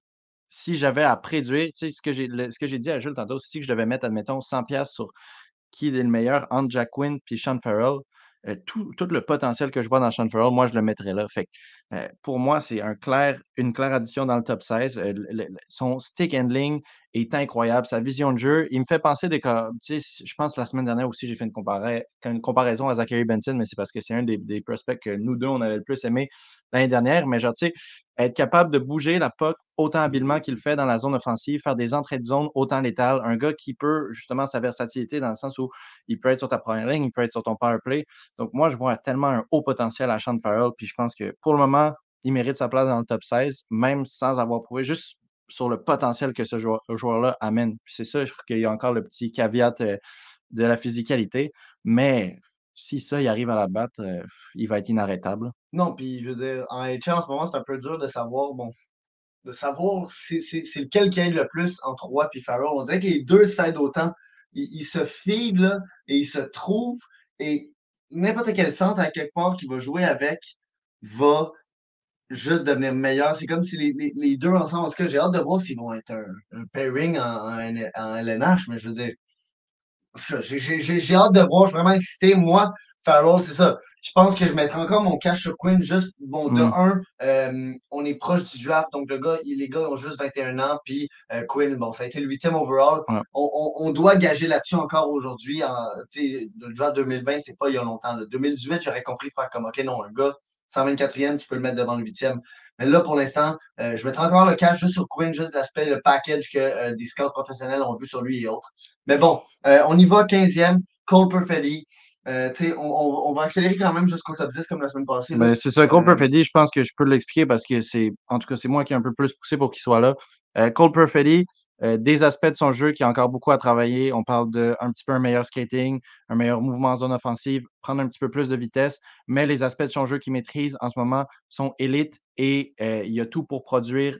S2: si j'avais à préduire, tu sais, ce que j'ai, dit à Jules tantôt, si je devais mettre, admettons, 100$ sur qui est le meilleur entre Jack Quinn et Sean Farrell, tout, le potentiel que je vois dans Sean Farrell, moi, je le mettrais là. Fait Euh, pour moi, c'est une claire addition dans le top 16. Euh, son stick handling est incroyable. Sa vision de jeu, il me fait penser des Je pense la semaine dernière aussi, j'ai fait une, comparaison à Zachary Benson, mais c'est parce que c'est un des, prospects que nous deux, on avait le plus aimé l'année dernière. Mais genre, être capable de bouger la POC autant habilement qu'il fait dans la zone offensive, faire des entrées de zone autant létales. Un gars qui peut justement sa versatilité dans le sens où il peut être sur ta première ligne, il peut être sur ton power play. Donc, moi, je vois tellement un haut potentiel à Sean Farrell. Puis je pense que pour le moment, il mérite sa place dans le top 16, même sans avoir prouvé, juste sur le potentiel que ce joueur-là amène. Puis c'est trouve qu'il y a encore le petit caveat euh, de la physicalité. Mais si ça, il arrive à la battre, euh, il va être inarrêtable.
S1: Non, puis je veux dire, en HL en ce moment, c'est un peu dur de savoir, bon, de savoir c'est lequel qui aide le plus entre Roy et Farrell. On dirait que les deux s'aident autant. Ils, se filent et ils se trouvent. Et n'importe quel centre à quelque part qui va jouer avec va juste devenir meilleur. C'est comme si les, les, deux ensemble, en tout cas, j'ai hâte de voir s'ils vont être un, pairing en, en, LNH, mais je veux dire, j'ai hâte de voir, je suis vraiment excité. Moi, Farrell, c'est ça. Je pense que je mettrai encore mon cash sur Quinn. Juste, bon, de mm. un, euh, on est proche du draft. Donc, le gars, les gars ont juste 21 ans. Puis, euh, Quinn, bon, ça a été le huitième overall. On, on, doit gager là-dessus encore aujourd'hui. Le draft 2020, c'est pas il y a longtemps. Le 2018, j'aurais compris de faire comme, OK, non, un gars, 124e, tu peux le mettre devant le 8e. Mais là, pour l'instant, euh, je mettrai encore le cash juste sur Quinn, juste l'aspect, le package que euh, des scouts professionnels ont vu sur lui et autres. Mais bon, euh, on y va 15e, Cole Perfetti. On, on, va accélérer quand même jusqu'au top 10 comme la semaine passée.
S2: Ben, c'est ça, Cole Perfetti, je pense que je peux l'expliquer parce que c'est, en tout cas, c'est moi qui ai un peu plus poussé pour qu'il soit là. Cole Perfetti, euh, des aspects de son jeu qui a encore beaucoup à travailler. On parle d'un petit peu un meilleur skating, un meilleur mouvement en zone offensive, prendre un petit peu plus de vitesse, mais les aspects de son jeu qu'il maîtrise en ce moment sont élites et euh, il y a tout pour produire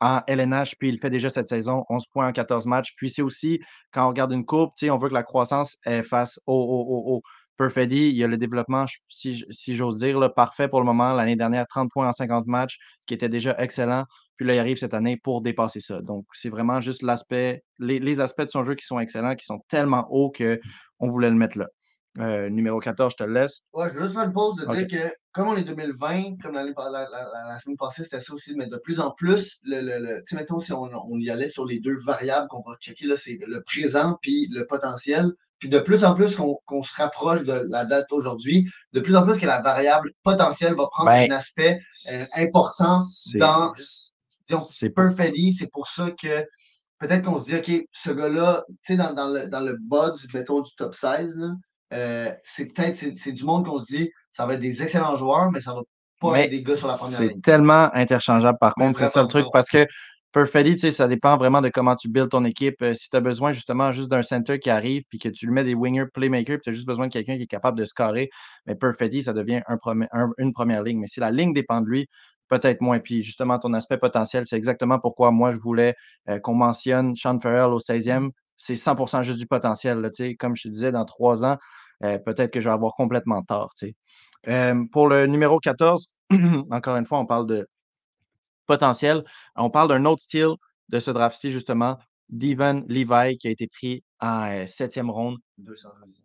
S2: en LNH, puis il fait déjà cette saison, 11 points en 14 matchs. Puis c'est aussi, quand on regarde une courbe, on veut que la croissance est face au, au, au, Perfetti, il y a le développement, si, j'ose dire, parfait pour le moment. L'année dernière, 30 points en 50 matchs, ce qui était déjà excellent. Puis là, il arrive cette année pour dépasser ça. Donc, c'est vraiment juste l'aspect, les, aspects de son jeu qui sont excellents, qui sont tellement hauts qu'on voulait le mettre là. Euh, numéro 14, je te le laisse.
S1: Ouais, je veux juste faire une pause de dire que, comme on est 2020, comme la, semaine passée, c'était ça aussi, mais de plus en plus, le, le, tu sais, mettons, si on, y allait sur les deux variables qu'on va checker, là, c'est le présent puis le potentiel. Puis de plus en plus qu'on se rapproche de la date aujourd'hui, de plus en plus que la variable potentielle va prendre ben, un aspect euh, important dans c'est Perfetti. C'est pour ça que peut-être qu'on se dit, OK, ce gars-là, tu sais, dans, dans, le, dans le bas du, mettons, du top 16, euh, c'est peut-être c'est du monde qu'on se dit, ça va être des excellents joueurs, mais ça va pas être des gars sur la première
S2: ligne. C'est tellement interchangeable, par contre, c'est ça le truc, parce que Perfetti, tu sais, ça dépend vraiment de comment tu builds ton équipe. Euh, si tu as besoin justement juste d'un center qui arrive, puis que tu lui mets des wingers playmakers, puis tu as juste besoin de quelqu'un qui est capable de scorer, mais Perfetti, ça devient un, une première ligne. Mais si la ligne dépend de lui, peut-être moins. Puis justement, ton aspect potentiel, c'est exactement pourquoi moi, je voulais euh, qu'on mentionne Sean Farrell au 16e. C'est 100% juste du potentiel. Là, comme je te disais, dans trois ans, euh, peut-être que je vais avoir complètement tort. Euh, pour le numéro 14, encore une fois, on parle de potentiel. On parle d'un autre style de ce draft-ci, justement, Devon Levi, qui a été pris en septième ronde.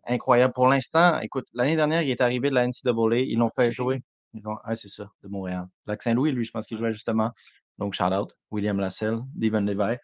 S2: Incroyable. Pour l'instant, écoute, l'année dernière, il est arrivé de la NCAA. Ils l'ont fait jouer ah, c'est ça, de Montréal. Lac Saint-Louis, lui, je pense qu'il jouait justement. Donc, shout out, William Lasselle, Devon Levi.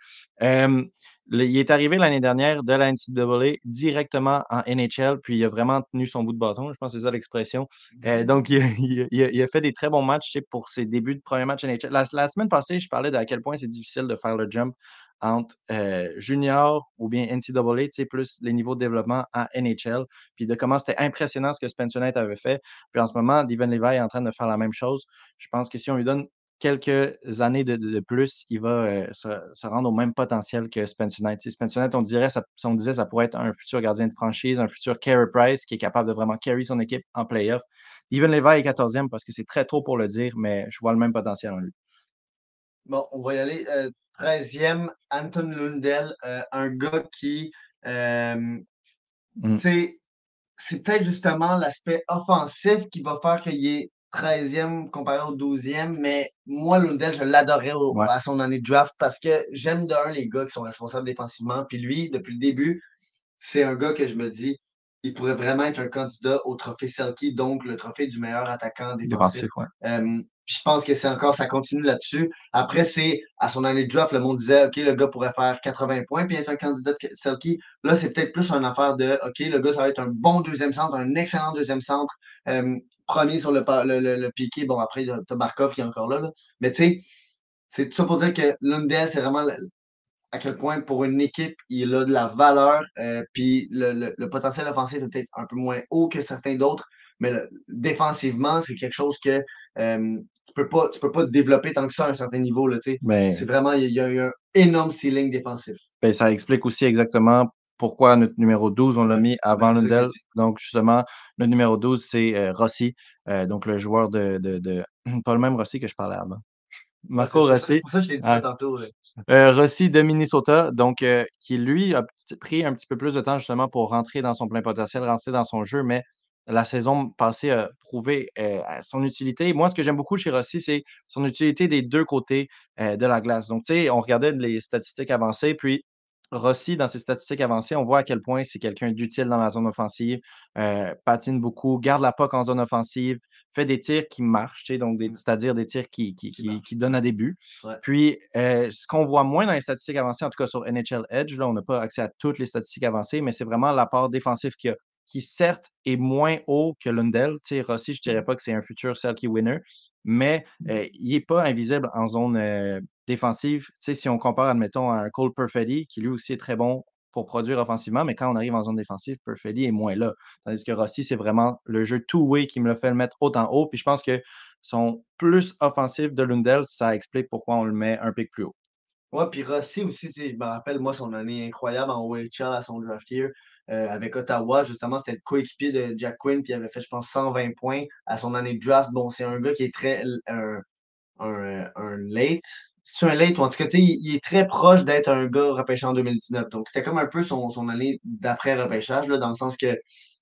S2: Il est arrivé l'année dernière de la NCAA directement en NHL, puis il a vraiment tenu son bout de bâton, je pense que c'est ça l'expression. Euh, donc, il, a, fait des très bons matchs pour ses débuts de premier match NHL. La, la, semaine passée, je parlais de à quel point c'est difficile de faire le jump entre euh, junior ou bien NCAA, plus les niveaux de développement en NHL, puis de comment c'était impressionnant ce que Spencer Knight avait fait. Puis en ce moment, Devin Levi est en train de faire la même chose. Je pense que si on lui donne quelques années de, plus, il va euh, se, rendre au même potentiel que Spencer Knight. Spencer Knight, on, dirait, ça, on disait ça pourrait être un futur gardien de franchise, un futur carry price qui est capable de vraiment carry son équipe en playoff. Devin Levi est 14e parce que c'est très tôt pour le dire, mais je vois le même potentiel en lui.
S1: Bon, on va y aller. Euh, 13e, Anton Lundell, euh, un gars qui, euh, mm. c'est peut-être justement l'aspect offensif qui va faire qu'il est 13e comparé au 12e, mais moi, Lundell, je l'adorais à son année de draft parce que j'aime d'un les gars qui sont responsables défensivement. Puis lui, depuis le début, c'est un gars que je me dis, il pourrait vraiment être un candidat au trophée Selkie, donc le trophée du meilleur attaquant défensif.
S2: Défensif, ouais.
S1: Euh, je pense que c'est encore, ça continue là-dessus. Après, c'est à son année de draft, le monde disait, OK, le gars pourrait faire 80 points puis être un candidat de Selkie. Là, c'est peut-être plus une affaire de, OK, le gars, ça va être un bon deuxième centre, un excellent deuxième centre. Euh, premier sur le, le, le, piqué. Bon, après, t'as Markov qui est encore là. là. Mais tu sais, c'est tout ça pour dire que Lundell, c'est vraiment à quel point pour une équipe, il a de la valeur. Euh, puis le, le, potentiel offensif est peut-être un peu moins haut que certains d'autres, mais défensivement, c'est quelque chose que euh, tu peux pas, tu peux pas développer tant que ça à un certain niveau. Là,
S2: mais,
S1: c'est vraiment, il y, a, un énorme ceiling défensif.
S2: Ben, ça explique aussi exactement pourquoi notre numéro 12, on l'a mis avant Lundell. Donc, justement, le numéro 12, c'est euh, Rossi, donc le joueur de, de, de, Pas le même Rossi que je parlais avant. Marco Rossi. C'est
S1: pour ça que je t'ai dit ça tantôt.
S2: Euh, Rossi de Minnesota, donc euh, qui lui a pris un petit peu plus de temps justement pour rentrer dans son plein potentiel, rentrer dans son jeu, mais la saison passée a prouvé euh, son utilité. Moi, ce que j'aime beaucoup chez Rossi, c'est son utilité des deux côtés de la glace. Donc, tu sais, on regardait les statistiques avancées, puis Rossi, dans ses statistiques avancées, on voit à quel point c'est quelqu'un d'utile dans la zone offensive, patine beaucoup, garde la POC en zone offensive, fait des tirs qui marchent, donc mmh. c'est-à-dire des tirs qui, qui, qui, donnent à des buts. Puis, ce qu'on voit moins dans les statistiques avancées, en tout cas sur NHL Edge, là, on n'a pas accès à toutes les statistiques avancées, mais c'est vraiment l'apport défensif qu'il a qui certes est moins haut que Lundell. Tu sais, Rossi, je ne dirais mmh. pas que c'est un futur Selkie winner, mais mmh. il n'est pas invisible en zone défensive. Tu sais, si on compare, admettons, à un Cole Perfetti, qui lui aussi est très bon pour produire offensivement, mais quand on arrive en zone défensive, Perfetti est moins là. Tandis que Rossi, c'est vraiment le jeu two-way qui me le fait le mettre autant haut. Puis je pense que son plus offensif de Lundell, ça explique pourquoi on le met un pic plus haut.
S1: Ouais, puis Rossi aussi, je me rappelle, moi, son année incroyable en OHL à son draft year. Euh, avec Ottawa. Justement, c'était le coéquipier de Jack Quinn, puis il avait fait, je pense, 120 points à son année de draft. Bon, c'est un gars qui est très. un, un, un late. C'est un late, ou en tout cas, il, il est très proche d'être un gars repêché en 2019. Donc, c'était comme un peu son, son année d'après-repêchage, dans le sens que,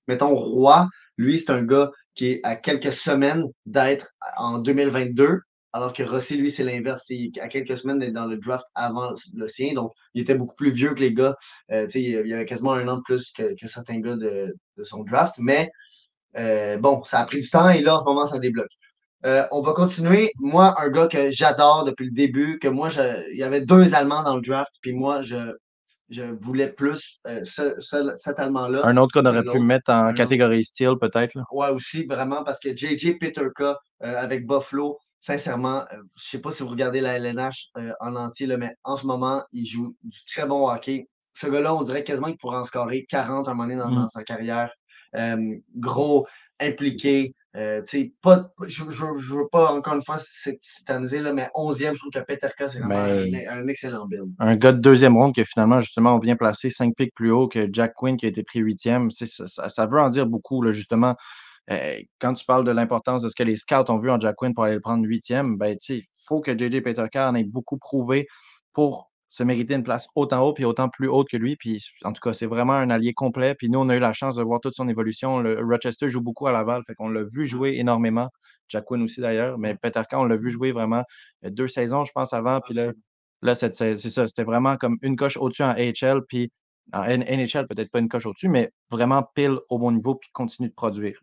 S1: mettons, Roy, lui, c'est un gars qui est à quelques semaines d'être en 2022. Alors que Rossi, lui, c'est l'inverse. Il à quelques semaines d'être dans le draft avant le sien. Donc, il était beaucoup plus vieux que les gars. Euh, il y avait quasiment un an de plus que, certains gars de, son draft. Mais euh, bon, ça a pris du temps et là, en ce moment, ça débloque. Euh, on va continuer. Moi, un gars que j'adore depuis le début, que moi, il y avait deux Allemands dans le draft, puis moi, je, je voulais plus cet Allemand-là.
S2: Un autre qu'on aurait pu mettre en catégorie style, peut-être.
S1: Ouais, aussi, vraiment, parce que JJ Peterka avec Buffalo, sincèrement, euh, je ne sais pas si vous regardez la LNH euh, en entier, mais en ce moment, il joue du très bon hockey. Ce gars-là, on dirait quasiment qu'il pourrait en scorer 40 à un moment donné dans, mmh. sa carrière. gros, impliqué. Euh, pas, je ne veux pas encore une fois s'éterniser, mais 11e, je trouve que Peterka, c'est vraiment un, excellent build.
S2: Un gars de deuxième ronde que finalement, justement, on vient placer 5 pics plus haut que Jack Quinn qui a été pris 8e. Ça, ça, veut en dire beaucoup, là, justement. Euh, quand tu parles de l'importance de ce que les scouts ont vu en Jack Quinn pour aller le prendre huitième, ben, il faut que JJ Peterka en ait beaucoup prouvé pour se mériter une place autant haut puis autant plus haute que lui. Puis en tout cas, c'est vraiment un allié complet. Puis nous, on a eu la chance de voir toute son évolution. Le Rochester joue beaucoup à Laval, fait qu'on l'a vu jouer énormément. Jack Quinn aussi d'ailleurs, mais Peterka, on l'a vu jouer vraiment euh, deux saisons, je pense, avant. Puis là, là c'est ça, c'était vraiment comme une coche au-dessus en AHL. Puis en NHL, peut-être pas une coche au-dessus, mais vraiment pile au bon niveau puis continue de produire.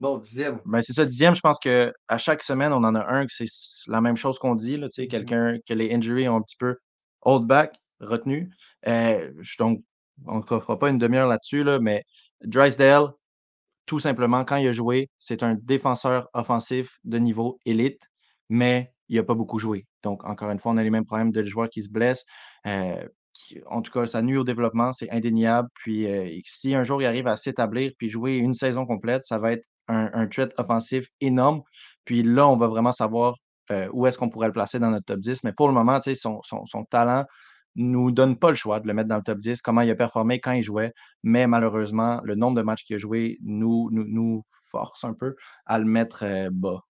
S1: bon, dixième.
S2: Ben c'est ça, dixième. Je pense qu'à chaque semaine, on en a un que c'est la même chose qu'on dit. Là, mm-hmm. Quelqu'un que les injuries ont un petit peu hold back, retenu. Euh, donc, on ne fera pas une demi-heure là-dessus, là, mais Drysdale, tout simplement, quand il a joué, c'est un défenseur offensif de niveau élite, mais il n'a pas beaucoup joué. Donc, encore une fois, on a les mêmes problèmes de joueurs qui se blessent. Euh, en tout cas, ça nuit au développement, c'est indéniable. Puis euh, si un jour il arrive à s'établir puis jouer une saison complète, ça va être un, un offensif énorme. Puis là, on va vraiment savoir euh, où est-ce qu'on pourrait le placer dans notre top 10. Mais pour le moment, son, son, son talent nous donne pas le choix de le mettre dans le top 10, comment il a performé quand il jouait. Mais malheureusement, le nombre de matchs qu'il a joué nous, nous, nous, force un peu à le mettre euh, bas.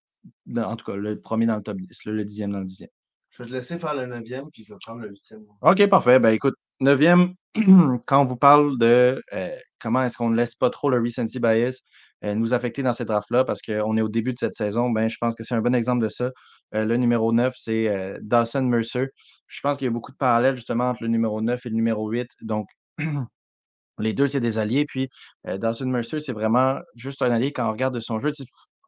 S2: En tout cas, le premier dans le top 10, le dixième dans le dixième.
S1: Je vais te laisser faire le neuvième, puis je vais prendre le huitième.
S2: OK, parfait. Ben écoute, neuvième, quand on vous parle de euh, comment est-ce qu'on ne laisse pas trop le recency bias euh, nous affecter dans ces drafts-là, parce qu'on est au début de cette saison, ben, je pense que c'est un bon exemple de ça. Euh, le numéro 9, c'est Dawson Mercer. Je pense qu'il y a beaucoup de parallèles justement entre le numéro 9 et le numéro 8. Donc, Les deux, c'est des alliés. Puis, euh, Dawson Mercer, c'est vraiment juste un allié quand on regarde de son jeu.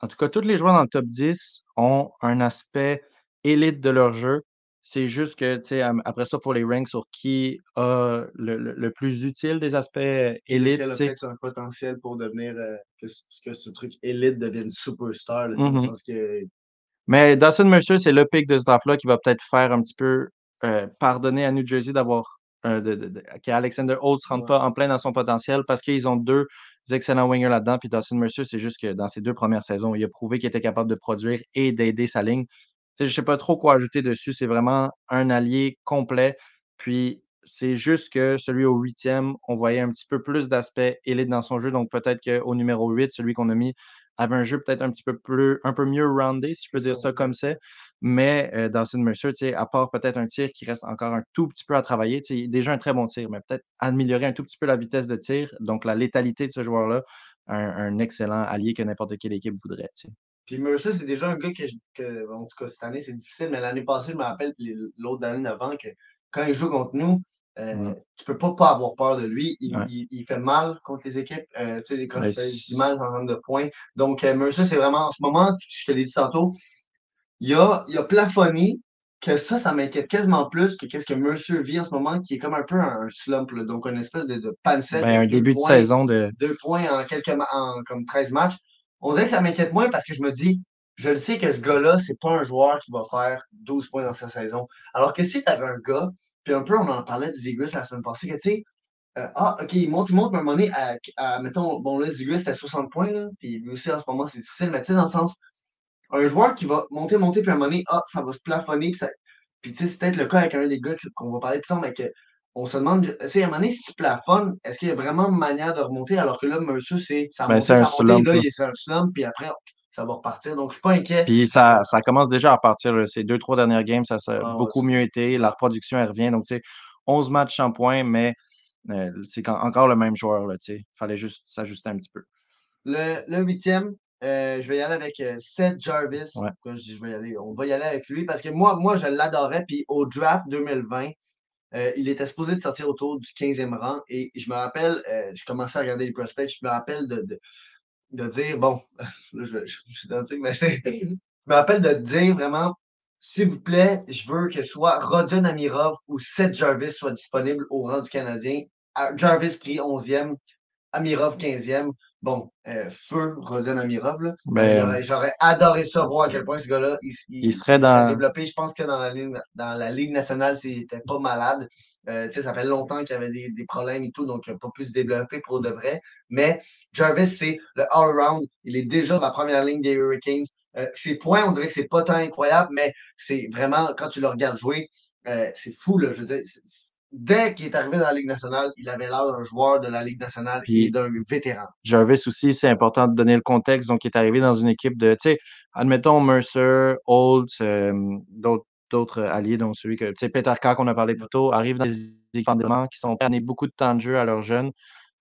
S2: En tout cas, tous les joueurs dans le top 10 ont un aspect élite de leur jeu. C'est juste que, tu sais, après ça, il faut les ranks sur qui a le, plus utile des aspects élites.
S1: Quel a peut-être un potentiel pour devenir, euh, que, ce truc élite devienne superstar, dans le mm-hmm. sens que
S2: mais Dawson Mercer, c'est le pick de ce draft-là qui va peut-être faire un petit peu euh, pardonner à New Jersey d'avoir euh, de, qu'Alexander Holt ne rentre pas en plein dans son potentiel parce qu'ils ont deux excellents wingers là-dedans. Puis Dawson Mercer, c'est juste que dans ses deux premières saisons, il a prouvé qu'il était capable de produire et d'aider sa ligne. je ne sais pas trop quoi ajouter dessus. C'est vraiment un allié complet. Puis c'est juste que celui au huitième, on voyait un petit peu plus d'aspect élite dans son jeu. Donc peut-être qu'au numéro 8, celui qu'on a mis, avait un jeu peut-être un petit peu plus, un peu mieux roundé, si je peux dire ça comme c'est. Mais euh, Dawson Mercer, à part peut-être un tir qui reste encore un tout petit peu à travailler, déjà un très bon tir, mais peut-être améliorer un tout petit peu la vitesse de tir, donc la létalité de ce joueur-là, un, excellent allié que n'importe quelle équipe voudrait.
S1: Puis Mercer, c'est déjà un gars que, en tout cas cette année, c'est difficile, mais l'année passée, je me rappelle, l'autre année avant, que quand il joue contre nous, euh, ne Tu peux pas, pas avoir peur de lui. Il, fait mal contre les équipes. Euh, tu sais, quand il fait mal en termes de points. Donc, euh, Mercer, c'est vraiment en ce moment, je te l'ai dit tantôt, il a, il a plafonné que ça, ça m'inquiète quasiment plus que qu'est-ce que Mercer vit en ce moment, qui est comme un peu un slump, donc une espèce de, de pancette.
S2: Ben, un début de saison de.
S1: Deux points en quelques en comme 13 matchs. On dirait que ça m'inquiète moins parce que je me dis, je le sais que ce gars-là, c'est pas un joueur qui va faire 12 points dans sa saison. Alors que si tu avais un gars puis un peu, on en parlait de Zigris la semaine passée, que tu sais, euh, ah, OK, il monte, il monte, à un moment donné, à, mettons, bon, là, Zigris, c'était 60 points, là, puis lui aussi, en ce moment, c'est difficile, mais tu sais, dans le sens, un joueur qui va monter, monter, puis à un moment donné, ah, ça va se plafonner, puis, ça, puis tu sais, c'est peut-être le cas avec un des gars qu'on va parler plus tard, mais que on se demande, tu sais, à un moment donné, si tu plafonnes, est-ce qu'il y a vraiment une manière de remonter, alors que là, monsieur, c'est ça
S2: ben, ça
S1: monte, là, il est un slump, puis après, ça va repartir. Donc, je ne suis pas inquiet.
S2: Puis ça, ça commence déjà à partir. Ces deux, trois dernières games, ça a ah, beaucoup mieux été. La reproduction, elle revient. Donc, tu sais, 11 matchs en points, mais euh, c'est encore le même joueur. Il fallait juste s'ajuster un petit peu.
S1: Le, huitième, euh, je vais y aller avec euh, Seth Jarvis. je dis je vais y aller, on va y aller avec lui parce que moi, moi je l'adorais. Puis au draft 2020, il était supposé de sortir autour du 15e rang. Et je me rappelle, je commençais à regarder les prospects, je me rappelle de, de, dire, bon, je, suis dans le truc, mais c'est. Je me rappelle de dire vraiment, s'il vous plaît, je veux que soit Rodion Amirov ou Seth Jarvis soit disponible au rang du Canadien. Jarvis pris 11e, Amirov 15e. Bon, euh, feu Rodion Amirov. Là. Ben, J'aurais adoré ça, voir à quel point ce gars-là, il,
S2: serait, dans...
S1: développé. Je pense que dans la Ligue, dans la ligue nationale, c'était pas malade. Euh, ça fait longtemps qu'il y avait des, des, problèmes et tout, donc il n'a pas pu se développer pour de vrai. Mais Jarvis, c'est le all-around. Il est déjà dans la première ligne des Hurricanes. Euh, ses points, on dirait que c'est pas tant incroyable, mais c'est vraiment, quand tu le regardes jouer, euh, c'est fou, là. Je veux dire, dès qu'il est arrivé dans la Ligue nationale, il avait l'air d'un joueur de la Ligue nationale et d'un vétéran.
S2: Jarvis aussi, c'est important de donner le contexte. Donc, il est arrivé dans une équipe de, tu sais, admettons Mercer, Olds, euh, d'autres alliés, dont celui que, tu sais, Peter Carr qu'on a parlé plus tôt, arrive dans des équipes qui sont perdus beaucoup de temps de jeu à leurs jeunes.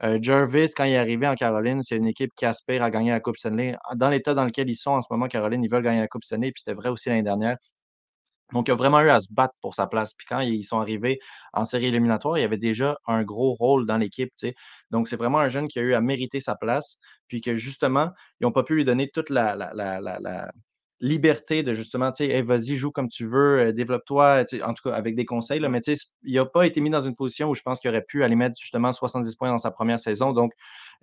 S2: Euh, Jarvis, quand il est arrivé en Caroline, c'est une équipe qui aspire à gagner la Coupe Stanley. Dans l'état dans lequel ils sont en ce moment, Caroline, ils veulent gagner la Coupe Stanley, puis c'était vrai aussi l'année dernière. Donc, il a vraiment eu à se battre pour sa place. Puis quand ils sont arrivés en série éliminatoire, il y avait déjà un gros rôle dans l'équipe. Donc, c'est vraiment un jeune qui a eu à mériter sa place. Puis que justement, ils n'ont pas pu lui donner toute la, liberté de justement, tu sais, vas-y, joue comme tu veux, euh, développe-toi, en tout cas avec des conseils, là, mais tu sais, il n'a pas été mis dans une position où je pense qu'il aurait pu aller mettre justement 70 points dans sa première saison. Donc,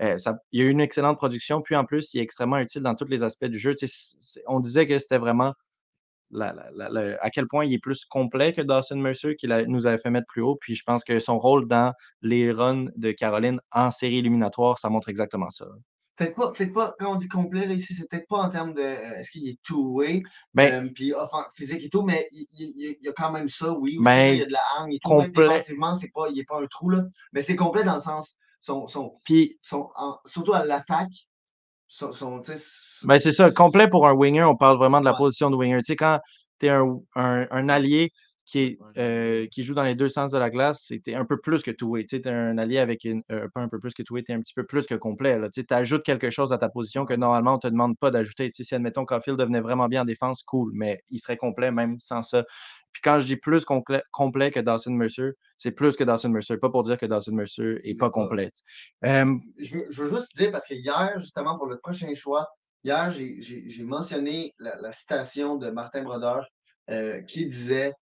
S2: euh, ça, il y a eu une excellente production. Puis en plus, il est extrêmement utile dans tous les aspects du jeu. on disait que c'était vraiment à quel point il est plus complet que Dawson Mercer qui nous avait fait mettre plus haut. Puis je pense que son rôle dans les runs de Caroline en série éliminatoire, ça montre exactement ça.
S1: Peut-être pas, peut pas, quand on dit complet, là, ici, c'est peut-être pas en termes de euh, est-ce qu'il est two-way, ben, euh, puis physique et tout, mais il, il, y a quand même ça, oui. Aussi, ben, il y a de la et tout. Complet. Même défensivement, c'est pas, il n'est pas un trou, là. Mais c'est complet dans le sens, son, son, surtout à l'attaque, son, son
S2: ben, c'est ça, complet pour un winger, on parle vraiment de la position de winger. Tu sais, quand tu es un, un, un allié, qui, euh, qui joue dans les deux sens de la glace, c'était un peu plus que two-way. Tu es un allié avec une, euh, pas un peu plus que two-way, tu es un petit peu plus que complet. Tu ajoutes quelque chose à ta position que normalement on ne te demande pas d'ajouter. Si admettons Caulfield devenait vraiment bien en défense, cool, mais il serait complet même sans ça. Puis quand je dis plus complet, complet que Dawson Mercer, c'est plus que Dawson Mercer. Pas pour dire que Dawson Mercer n'est pas complet.
S1: je, veux, juste dire, parce que hier, justement, pour le prochain choix, hier, j'ai mentionné la, citation de Martin Brodeur euh, qui disait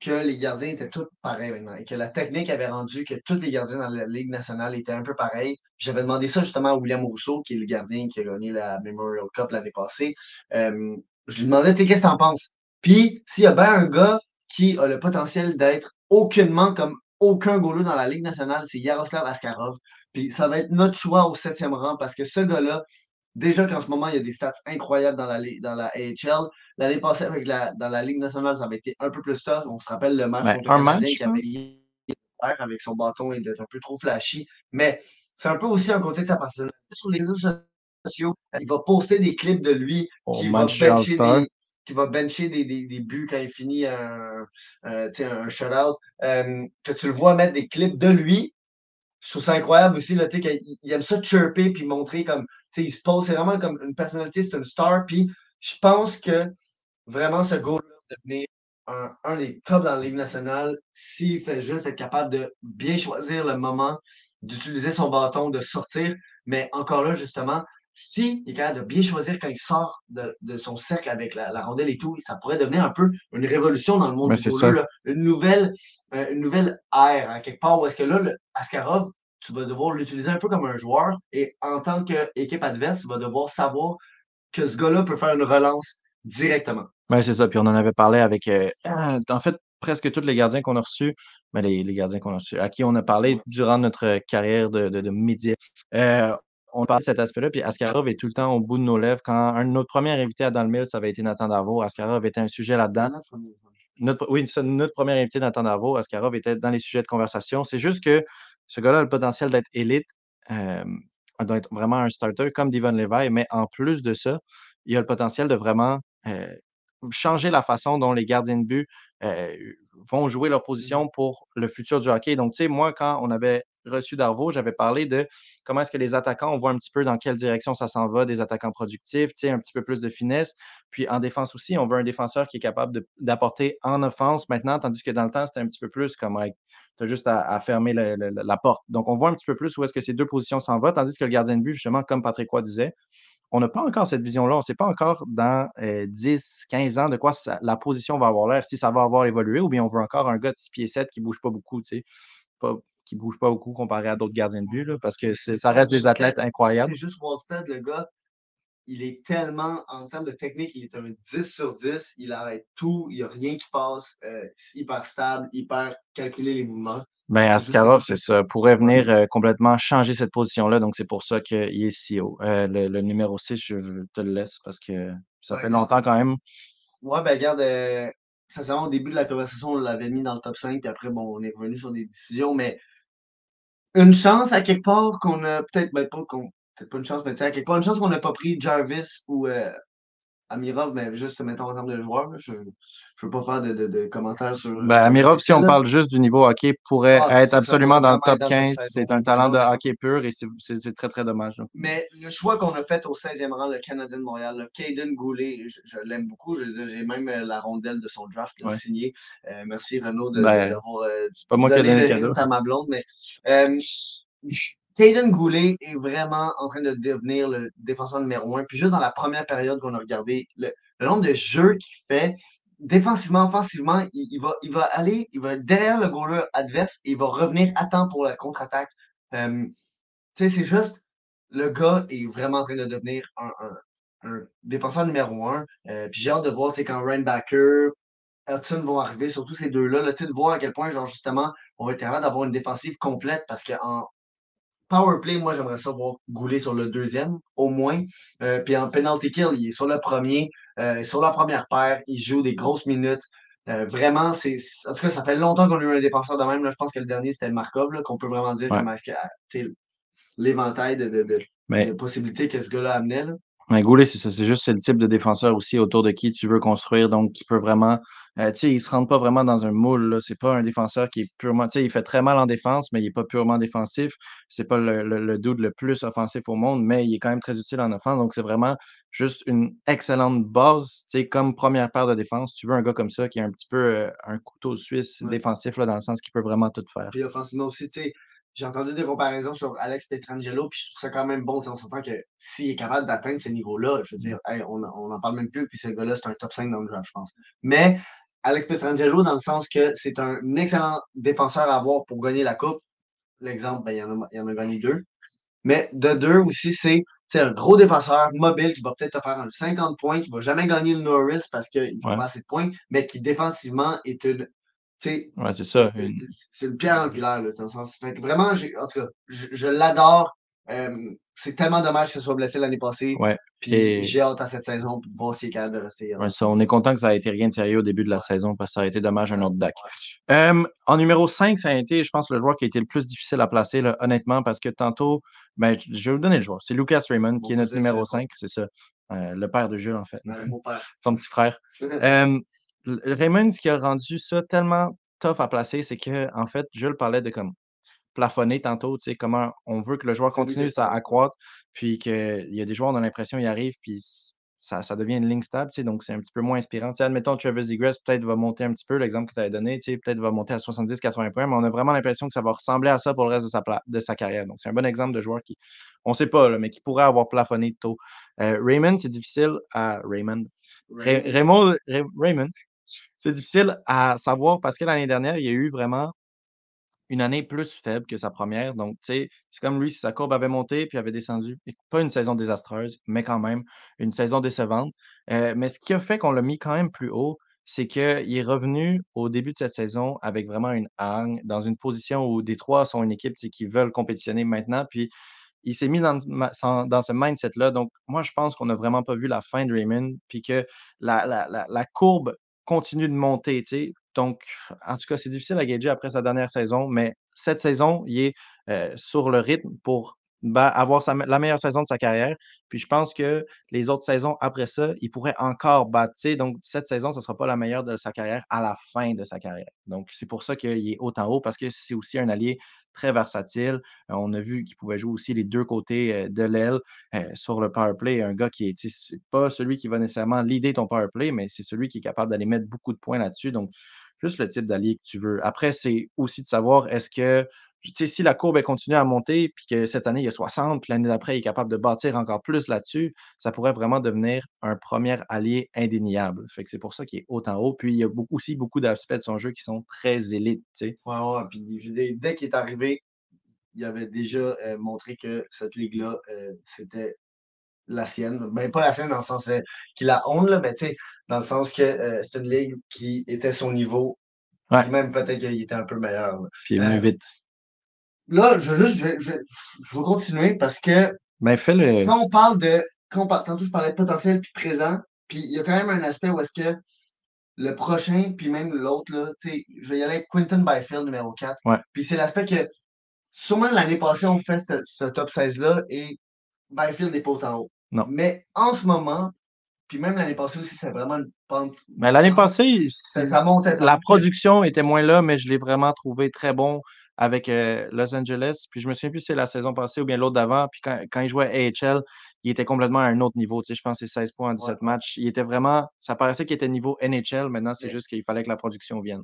S1: que les gardiens étaient tous pareils maintenant et que la technique avait rendu que tous les gardiens dans la Ligue nationale étaient un peu pareils. J'avais demandé ça justement à William Rousseau, qui est le gardien qui a gagné la Memorial Cup l'année passée. Je lui demandais, tu sais, qu'est-ce que t'en penses? Puis, s'il y a bien un gars qui a le potentiel d'être aucunement comme aucun goulot dans la Ligue nationale, c'est Yaroslav Askarov. Puis, ça va être notre choix au septième rang parce que ce gars-là, Déjà qu'en ce moment, il y a des stats incroyables dans la, dans la AHL. L'année passée, avec la, dans la Ligue nationale, ça avait été un peu plus tough. On se rappelle le match contre un Canadien qui avait avec son bâton et d'être un peu trop flashy. Mais c'est un peu aussi un côté de sa personnalité. Sur les réseaux sociaux, il va poster des clips de lui qui, va bencher des, qui va bencher des, des, des, buts quand il finit un, un, un shutout. Euh, que tu le vois mettre des clips de lui je trouve ça incroyable aussi, là, tu sais, qu'il aime ça chirper puis montrer comme, sais, il se pose, c'est vraiment comme une personnalité, c'est une star, puis je pense que vraiment ce goal-là de devenir un, un, des tops dans la Ligue nationale, s'il fait juste être capable de bien choisir le moment, d'utiliser son bâton, de sortir, mais encore là, justement, s'il est capable de bien choisir quand il sort de, de son cercle avec la, la, rondelle et tout, ça pourrait devenir un peu une révolution dans le monde du goal, une nouvelle euh, une nouvelle ère, à quelque part, où est-ce que là, le Askarov, tu vas devoir l'utiliser un peu comme un joueur et en tant qu'équipe adverse, tu vas devoir savoir que ce gars-là peut faire une relance directement.
S2: Oui, c'est ça. Puis on en avait parlé avec, euh, en fait, presque tous les gardiens qu'on a reçus, mais les, les gardiens qu'on a reçus, à qui on a parlé durant notre carrière de, de, de médias. Euh, on parle de cet aspect-là, puis Askarov est tout le temps au bout de nos lèvres. Quand un de nos premiers invités à Dans le Mille, ça avait été Nathan Darvaux, Askarov était un sujet là-dedans notre, oui, notre premier invité dans Darvaux, Askarov, était dans les sujets de conversation. C'est juste que ce gars-là a le potentiel d'être élite, euh, d'être vraiment un starter comme Devon Levi, mais en plus de ça, il a le potentiel de vraiment euh, changer la façon dont les gardiens de but euh, vont jouer leur mmh position pour le futur du hockey. Donc, tu sais, moi, quand on avait reçu Darvaux, j'avais parlé de comment est-ce que les attaquants, on voit un petit peu dans quelle direction ça s'en va, des attaquants productifs, tu sais, un petit peu plus de finesse. Puis en défense aussi, on veut un défenseur qui est capable d'apporter en offense maintenant, tandis que dans le temps, c'était un petit peu plus comme tu as juste à, fermer la porte. Donc, on voit un petit peu plus où est-ce que ces deux positions s'en vont, tandis que le gardien de but, justement, comme Patrick Roy disait, on n'a pas encore cette vision-là. On ne sait pas encore dans 10, 15 ans de quoi la position va avoir l'air, si ça va avoir évolué, ou bien on veut encore un gars de 6 pieds 7 qui ne bouge pas beaucoup, tu sais, qui ne bouge pas beaucoup comparé à d'autres gardiens de but, parce que ça reste des athlètes incroyables.
S1: Juste Wallstead, le gars, il est tellement, en termes de technique, il est un 10 sur 10, il arrête tout, il n'y a rien qui passe, euh, hyper stable, hyper calculé les mouvements.
S2: Ben, Askarov, c'est ça, pourrait venir euh, complètement changer cette position-là, donc c'est pour ça qu'il est si haut. Euh, le, numéro 6, je te le laisse parce que ça fait longtemps quand même.
S1: Ouais, ben regarde, euh, sincèrement, au début de la conversation, on l'avait mis dans le top 5, puis après, bon, on est revenu sur des décisions, mais une chance à quelque part qu'on a peut-être, ben pas qu'on, peut-être pas une chance, mais quelque part, une chance qu'on n'a pas pris Jarvis ou euh, Amirov, mais juste mettons en termes de joueurs, je ne veux pas faire de, de, de commentaires sur.
S2: Ben, Amirov, si on parle juste du niveau hockey, pourrait ah, être absolument dans le top 15. C'est un talent de hockey pur et c'est très, très dommage.
S1: Mais le choix qu'on a fait au 16e rang, le Canadien de Montréal, Caden Goulet, je, l'aime beaucoup. J'ai même euh, la rondelle de son draft signé. Euh, merci Renaud de, ben, l'avoir. Euh,
S2: c'est pas moi qui ai donné le cadeau.
S1: à ma blonde, mais. Euh, Caden Goulet est vraiment en train de devenir le défenseur numéro un. Puis juste dans la première période qu'on a regardé, le, nombre de jeux qu'il fait, défensivement, offensivement, il, va, il va aller, il va derrière le goaler adverse et il va revenir à temps pour la contre-attaque. Euh, tu sais, c'est juste, le gars est vraiment en train de devenir un, défenseur numéro un. Euh, puis j'ai hâte de voir, tu sais, quand Backer, Hudson vont arriver, surtout ces deux-là, là, de voir à quel point, genre, justement, on va être capable d'avoir une défensive complète parce qu'en Powerplay, moi, j'aimerais ça voir Goulet sur le deuxième, au moins. Euh, puis en penalty kill, il est sur le premier, euh, sur la première paire, il joue des grosses minutes. Euh, vraiment, c'est. En tout cas, ça fait longtemps qu'on a eu un défenseur de même. Là, je pense que le dernier, c'était Markov, qu'on peut vraiment dire l'éventail de, de, possibilités que ce gars-là amenait.
S2: Ouais, Goulet, c'est ça. C'est juste c'est le type de défenseur aussi autour de qui tu veux construire. Donc, qui peut vraiment. euh, tu sais, il se rentre pas vraiment dans un moule. Là. C'est pas un défenseur qui est purement. Tu sais, il fait très mal en défense, mais il est pas purement défensif. C'est pas le, le, le dude le plus offensif au monde, mais il est quand même très utile en offense. Donc, c'est vraiment juste une excellente base. Tu sais, comme première paire de défense, tu veux un gars comme ça qui est un petit peu euh, un couteau suisse
S1: Ouais.
S2: défensif, là, dans le sens qu'il peut vraiment tout faire.
S1: Offensivement aussi, tu sais, j'ai entendu des comparaisons sur Alex Petrangelo, puis je trouve ça quand même bon. On s'entend que s'il est capable d'atteindre ce niveau-là, je veux dire, hey, on n'en parle même plus, puis ce gars-là, c'est un top 5 dans le draft, je pense. Mais Alex Petrangelo, dans le sens que c'est un excellent défenseur à avoir pour gagner la coupe. L'exemple, ben, il, y en a, il y en a gagné deux. Mais de deux aussi, c'est c'est un gros défenseur mobile qui va peut-être te faire un 50 points, qui va jamais gagner le Norris parce qu'il ne fait
S2: Ouais.
S1: pas assez de points, mais qui défensivement est une.
S2: Ouais, c'est ça. Une-
S1: c'est une pierre angulaire, là, dans le sens. Fait que vraiment, en tout cas, je, je l'adore. Euh, c'est tellement dommage qu'il soit blessé l'année passée.
S2: Ouais.
S1: Puis
S2: Et-
S1: j'ai hâte à cette saison pour voir s'il est capable de rester.
S2: Ouais, ça, on est content que ça a été rien de sérieux au début de la
S1: Ouais.
S2: saison parce que ça a été dommage un autre DAC. Euh, en numéro 5, ça a été, je pense, le joueur qui a été le plus difficile à placer, là, honnêtement, parce que tantôt, ben, je vais vous donner le joueur. C'est Lucas Raymond qui est notre numéro
S1: c'est
S2: 5, c'est ça. Euh, le père de Jules, en fait.
S1: Ouais, mon père.
S2: Son petit frère. Raymond, ce qui a rendu ça tellement tough à placer, c'est que, en fait, Jules parlait de comme plafonner tantôt, tu sais, comment on veut que le joueur continue à accroître, puis qu'il y a des joueurs, on a l'impression, ils arrivent, puis ça, ça devient une ligne stable, tu sais, donc c'est un petit peu moins inspirant. Tu sais, admettons, Travis Egress peut-être va monter un petit peu, l'exemple que tu avais donné, tu sais, peut-être va monter à 70-80 points, mais on a vraiment l'impression que ça va ressembler à ça pour le reste de sa, de sa carrière. Donc, c'est un bon exemple de joueur qui, on ne sait pas, là, mais qui pourrait avoir plafonné tôt. Euh, Raymond, c'est difficile à Raymond. Ray- Raymond, Ray- Raymond, c'est difficile à savoir parce que l'année dernière, il y a eu vraiment une année plus faible que sa première. Donc, tu sais, c'est comme lui, si sa courbe avait monté puis avait descendu. Pas une saison désastreuse, mais quand même une saison décevante. Euh, mais ce qui a fait qu'on l'a mis quand même plus haut, c'est qu'il est revenu au début de cette saison avec vraiment une hargne, dans une position où des trois sont une équipe qui veulent compétitionner maintenant. Puis il s'est mis dans, dans ce mindset-là. Donc, moi, je pense qu'on n'a vraiment pas vu la fin de Raymond, puis que la- la- la courbe continue de monter. tu sais. Donc, en tout cas, c'est difficile à gager après sa dernière saison, mais cette saison, il est euh, sur le rythme pour ba- avoir la meilleure saison de sa carrière. Puis je pense que les autres saisons après ça, il pourrait encore battre. Donc, cette saison, ce ne sera pas la meilleure de sa carrière à la fin de sa carrière. Donc, c'est pour ça qu'il est autant haut, parce que c'est aussi un allié très versatile. Euh, on a vu qu'il pouvait jouer aussi les deux côtés euh, de l'aile euh, sur le power play. Un gars qui est, c'est pas celui qui va nécessairement leader ton power play, mais c'est celui qui est capable d'aller mettre beaucoup de points là-dessus. Donc, juste le type d'allié que tu veux. Après, c'est aussi de savoir est-ce que, si la courbe continue à monter, puis que cette année, il y a 60, puis l'année d'après, il est capable de bâtir encore plus là-dessus, ça pourrait vraiment devenir un premier allié indéniable. Fait que c'est pour ça qu'il est autant haut. Puis, il y a beaucoup, aussi beaucoup d'aspects de son jeu qui sont très élites.
S1: Ouais, ouais. Puis dès qu'il est arrivé, il avait déjà euh, montré que cette ligue-là, euh, c'était la sienne. Ben, pas la sienne dans le sens euh, qu'il la honte, là, mais tu sais, dans le sens que c'est une ligue qui était son niveau.
S2: Ouais.
S1: Même peut-être qu'il était un peu meilleur.
S2: Puis, il est venu vite.
S1: Là, je veux juste, je je je vais continuer parce que
S2: Ben, fais-le.
S1: quand on parle de, quand on parle, tantôt je parlais de potentiel puis présent, puis il y a quand même un aspect où est-ce que le prochain, puis même l'autre, là, tu sais, je vais y aller avec Quinton Byfield numéro 4.
S2: Ouais.
S1: Puis c'est l'aspect que, sûrement l'année passée, on fait ce, ce top 16-là et Byfield n'est pas autant haut.
S2: Non.
S1: Mais en ce moment, puis même l'année passée aussi, c'est vraiment une pente.
S2: Mais l'année passée,
S1: Ça,
S2: la production était moins là, mais je l'ai vraiment trouvé très bon avec euh, Los Angeles. Puis je me souviens plus si c'est la saison passée ou bien l'autre d'avant. Puis quand, quand il jouait AHL, il était complètement à un autre niveau. Tu sais, je pense que c'est 16 points en 17 matchs. Il était vraiment. Ça paraissait qu'il était niveau NHL. Maintenant, c'est juste qu'il fallait que la production vienne.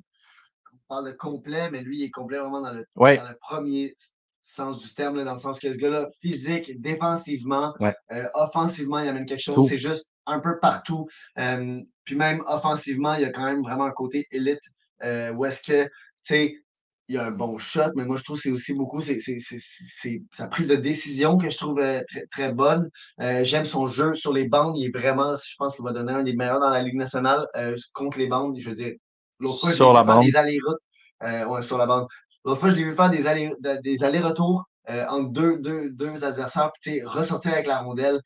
S1: On parle de complet, mais lui, il est complet vraiment dans le,
S2: Ouais.
S1: dans le premier sens du terme, là, dans le sens que ce gars-là, physique, défensivement, euh, offensivement, il amène quelque chose. C'est juste un peu partout. Euh, puis même offensivement, il y a quand même vraiment un côté élite où est-ce que, tu sais, il y a un bon shot, mais moi, je trouve que c'est aussi beaucoup c'est, c'est, c'est, c'est sa prise de décision que je trouve euh, très, très bonne. Euh, j'aime son jeu sur les bandes. Il est vraiment, je pense qu'il va donner un des meilleurs dans la Ligue nationale euh, contre les bandes. Je veux dire, l'autre fois, je
S2: Sur
S1: l'ai
S2: la
S1: vu faire
S2: bande.
S1: des allers-routes. Ouais, sur la bande. L'autre fois, je l'ai vu faire des, allers, de- des allers-retours entre deux, deux, deux adversaires, puis tu sais, ressortir avec la rondelle.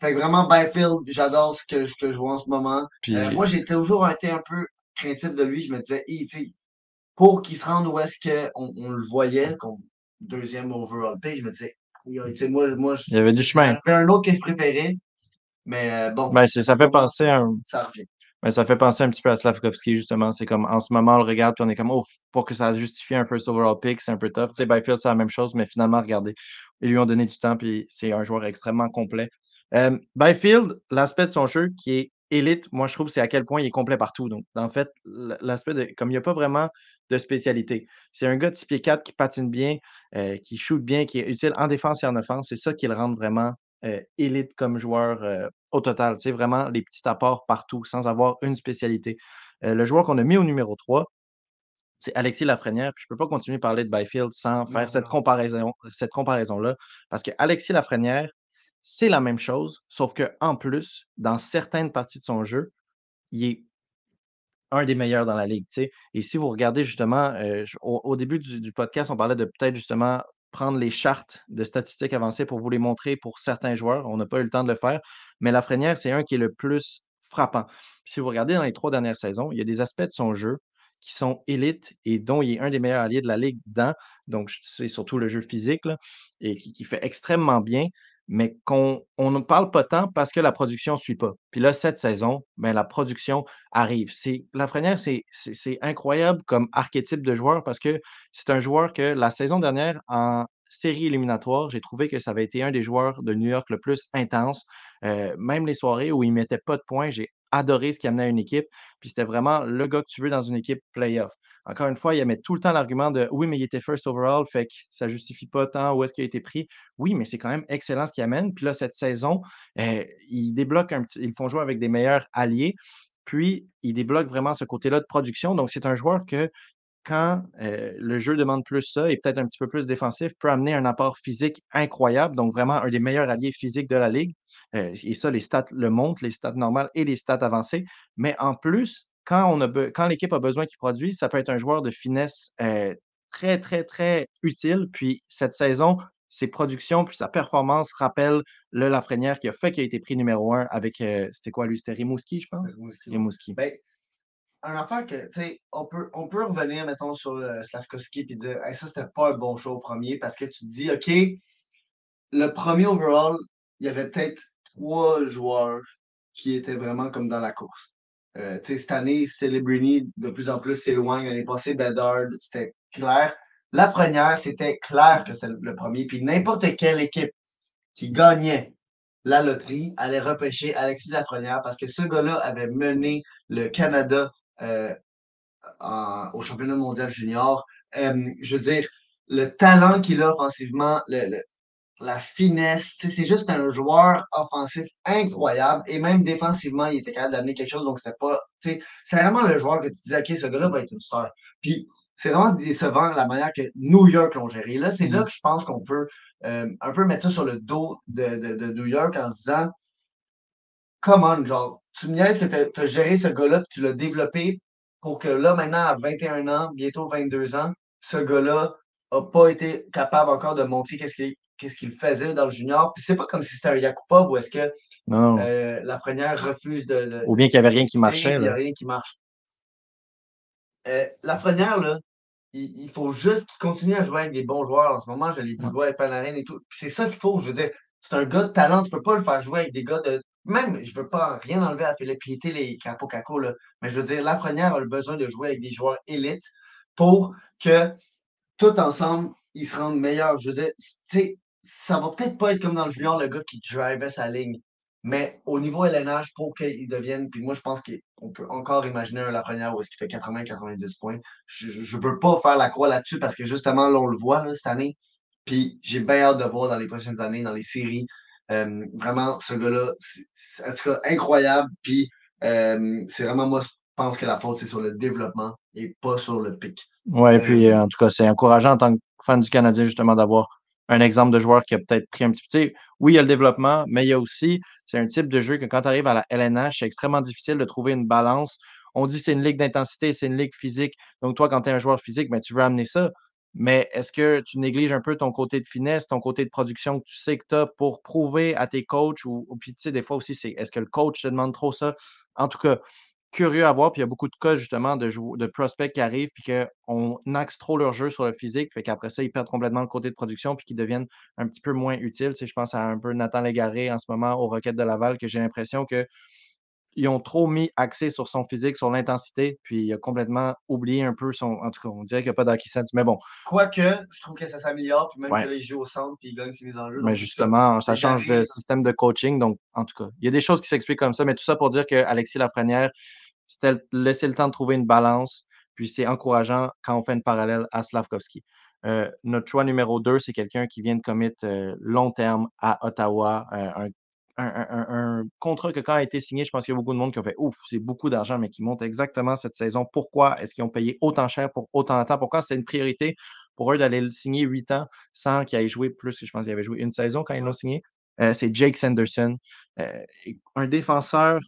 S1: Fait que vraiment, Byfield, j'adore ce que, que je vois en ce moment.
S2: Puis,
S1: moi, j'ai toujours été un peu craintif de lui. Je me disais, sais, pour qu'il se rende où est-ce qu'on on le voyait, comme deuxième overall pick, je me disais, moi, moi,
S2: il y avait du chemin.
S1: Il y un autre que je préférais, mais euh, bon.
S2: Ben, ça fait penser à un...
S1: Ça revient.
S2: Ben, ça fait penser un petit peu à Slavkovski, justement. C'est comme, en ce moment, on le regarde, puis on est comme, oh, pour que ça justifie un first overall pick, c'est un peu tough. Tu sais, Byfield, c'est la même chose, mais finalement, regardez, ils lui ont donné du temps, puis c'est un joueur extrêmement complet. Euh, Byfield, l'aspect de son jeu qui est élite, moi, je trouve, c'est à quel point il est complet partout. Donc, en fait, l'aspect de, comme il n'y a pas vraiment de spécialité, c'est un gars de 6 pieds 4 qui patine bien, euh, qui shoot bien, qui est utile en défense et en offense. C'est ça qui le rend vraiment euh, élite comme joueur euh, au total. Tu vraiment les petits apports partout sans avoir une spécialité. Le joueur qu'on a mis au numéro 3, c'est Alexis Lafrenière. Puis je ne peux pas continuer à parler de Byfield sans faire cette comparaison, cette comparaison-là. Parce que Alexis Lafrenière, c'est la même chose, sauf qu'en plus, dans certaines parties de son jeu, il est un des meilleurs dans la ligue. Et si vous regardez justement, au, début du, podcast, on parlait de peut-être justement prendre les chartes de statistiques avancées pour vous les montrer pour certains joueurs. On n'a pas eu le temps de le faire, mais Lafrenière, c'est un qui est le plus frappant. si vous regardez dans les trois dernières saisons, il y a des aspects de son jeu qui sont élites et dont il est un des meilleurs alliés de la ligue dans. Donc, c'est surtout le jeu physique et qui, fait extrêmement bien mais qu'on on ne parle pas tant parce que la production ne suit pas. Puis là, cette saison, ben, la production arrive. C'est, Lafrenière, c'est, c'est, incroyable comme archétype de joueur parce que c'est un joueur que la saison dernière, en série éliminatoire, j'ai trouvé que ça avait été un des joueurs de New York le plus intense. Euh, même les soirées où il ne mettait pas de points, j'ai adoré ce qu'il amenait à une équipe. Puis c'était vraiment le gars que tu veux dans une équipe playoff. Encore une fois, il met tout le temps l'argument de oui, mais il était first overall, fait que ça ne justifie pas tant où est-ce qu'il a été pris. Oui, mais c'est quand même excellent ce qu'il amène. Puis là, cette saison, euh. Ils font jouer avec des meilleurs alliés. Puis, il débloque vraiment ce côté-là de production. Donc, c'est un joueur que, quand euh, le jeu demande plus ça et peut-être un petit peu plus défensif, peut amener un apport physique incroyable. Donc, vraiment un des meilleurs alliés physiques de la Ligue. Euh, et ça, les stats le montrent, les stats normales et les stats avancées. Mais en plus, quand, quand l'équipe a besoin qu'il produise, ça peut être un joueur de finesse euh, très, très, très utile. Puis cette saison, ses productions puis sa performance rappellent le Lafrenière qui a fait qu'il a été pris numéro un avec, euh, c'était quoi lui? C'était Rimouski, je pense? Rimouski.
S1: Ben, un affaire que, tu sais, on peut, on peut revenir, mettons, sur euh, Slavkovski et dire, ça, c'était pas un bon show au premier parce que tu te dis, OK, le premier overall, il y avait peut-être trois joueurs qui étaient vraiment comme dans la course. Euh, cette année, Celebrini de plus en plus s'éloigne. L'année passée, Bedard, c'était clair. La première, c'était clair que c'est le premier. Puis n'importe quelle équipe qui gagnait la loterie allait repêcher Alexis Lafrenière parce que ce gars-là avait mené le Canada euh, au championnat mondial junior. Euh, je veux dire, le talent qu'il a offensivement, le, la finesse. C'est juste un joueur offensif incroyable. Et même défensivement, il était capable d'amener quelque chose. Donc, c'était pas. C'est vraiment le joueur que tu disais, OK, ce gars-là va être une star. Puis, c'est vraiment décevant la manière que New York l'ont géré. Là, c'est là mm. que je pense qu'on peut euh, un peu mettre ça sur le dos de, de, New York en se disant Come on, genre, tu me niaises que tu as, géré ce gars-là, que tu l'as développé pour que là, maintenant, à 21 ans, bientôt 22 ans, ce gars-là n'a pas été capable encore de montrer qu'est-ce qu'il qu'est-ce qu'il faisait dans le junior. Puis c'est pas comme si c'était un Yakupov ou est-ce que euh, la Lafrenière refuse de,
S2: Ou bien qu'il n'y avait rien qui marchait.
S1: Il n'y a rien qui marche. Euh, Lafrenière, là, il, faut juste qu'il continue à jouer avec des bons joueurs. En ce moment, je l'ai vu jouer avec Panarin et tout. c'est ça qu'il faut. Je veux dire, c'est un gars de talent. Tu ne peux pas le faire jouer avec des gars de. Même, je ne veux pas rien enlever à Philippe Piété, les Capo Caco, là. Mais je veux dire, Lafrenière a le besoin de jouer avec des joueurs élites pour que tout ensemble, ils se rendent meilleurs. Je veux dire, tu sais, ça va peut-être pas être comme dans le junior, le gars qui drivait sa ligne. Mais au niveau LNH, pour qu'il devienne, puis moi je pense qu'on peut encore imaginer un Lafrenière où est-ce qu'il fait 80-90 points. Je ne veux pas faire la croix là-dessus parce que justement, là, on le voit cette année. Puis j'ai bien hâte de voir dans les prochaines années, dans les séries. Euh, vraiment, ce gars-là, c'est en tout cas incroyable. Puis euh, c'est vraiment, moi, je pense que la faute, c'est sur le développement et pas sur le pic.
S2: Oui, puis euh, en tout cas, c'est encourageant en tant que fan du Canadien, justement, d'avoir un exemple de joueur qui a peut-être pris un petit peu. Oui, il y a le développement, mais il y a aussi, c'est un type de jeu que quand tu arrives à la LNH, c'est extrêmement difficile de trouver une balance. On dit que c'est une ligue d'intensité, c'est une ligue physique. Donc, toi, quand tu es un joueur physique, ben, tu veux amener ça. Mais est-ce que tu négliges un peu ton côté de finesse, ton côté de production que tu sais que tu as pour prouver à tes coachs ou, puis tu sais, des fois aussi, c'est est-ce que le coach te demande trop ça? En tout cas, curieux à voir. Puis il y a beaucoup de cas, justement, de, de prospects qui arrivent, puis qu'on axe trop leur jeu sur le physique. Fait qu'après ça, ils perdent complètement le côté de production, puis qu'ils deviennent un petit peu moins utiles. Tu sais, je pense à un peu Nathan Légaré en ce moment aux Roquettes de Laval, que j'ai l'impression que ils ont trop mis accès sur son physique, sur l'intensité, puis il a complètement oublié un peu son. En tout cas, on dirait qu'il n'y a pas d'hockey sense, mais bon.
S1: Quoique, je trouve que ça s'améliore, puis même que là, il joue au centre, puis il gagne ses mises en jeu.
S2: Mais justement, ça change de système de coaching, donc en tout cas, il y a des choses qui s'expliquent comme ça, mais tout ça pour dire qu'Alexis Lafrenière, c'était laisser le temps de trouver une balance, puis c'est encourageant quand on fait une parallèle à Slavkovski. Euh, notre choix numéro 2, c'est quelqu'un qui vient de commit euh, long terme à Ottawa, euh, un contrat que quand a été signé, je pense qu'il y a beaucoup de monde qui ont fait Ouf, c'est beaucoup d'argent, mais qui monte exactement cette saison. Pourquoi est-ce qu'ils ont payé autant cher pour autant de temps? Pourquoi c'était une priorité pour eux d'aller le signer huit ans sans qu'il ait joué plus? Je pense qu'il avait joué une saison quand ils l'ont signé. C'est Jake Sanderson, un défenseur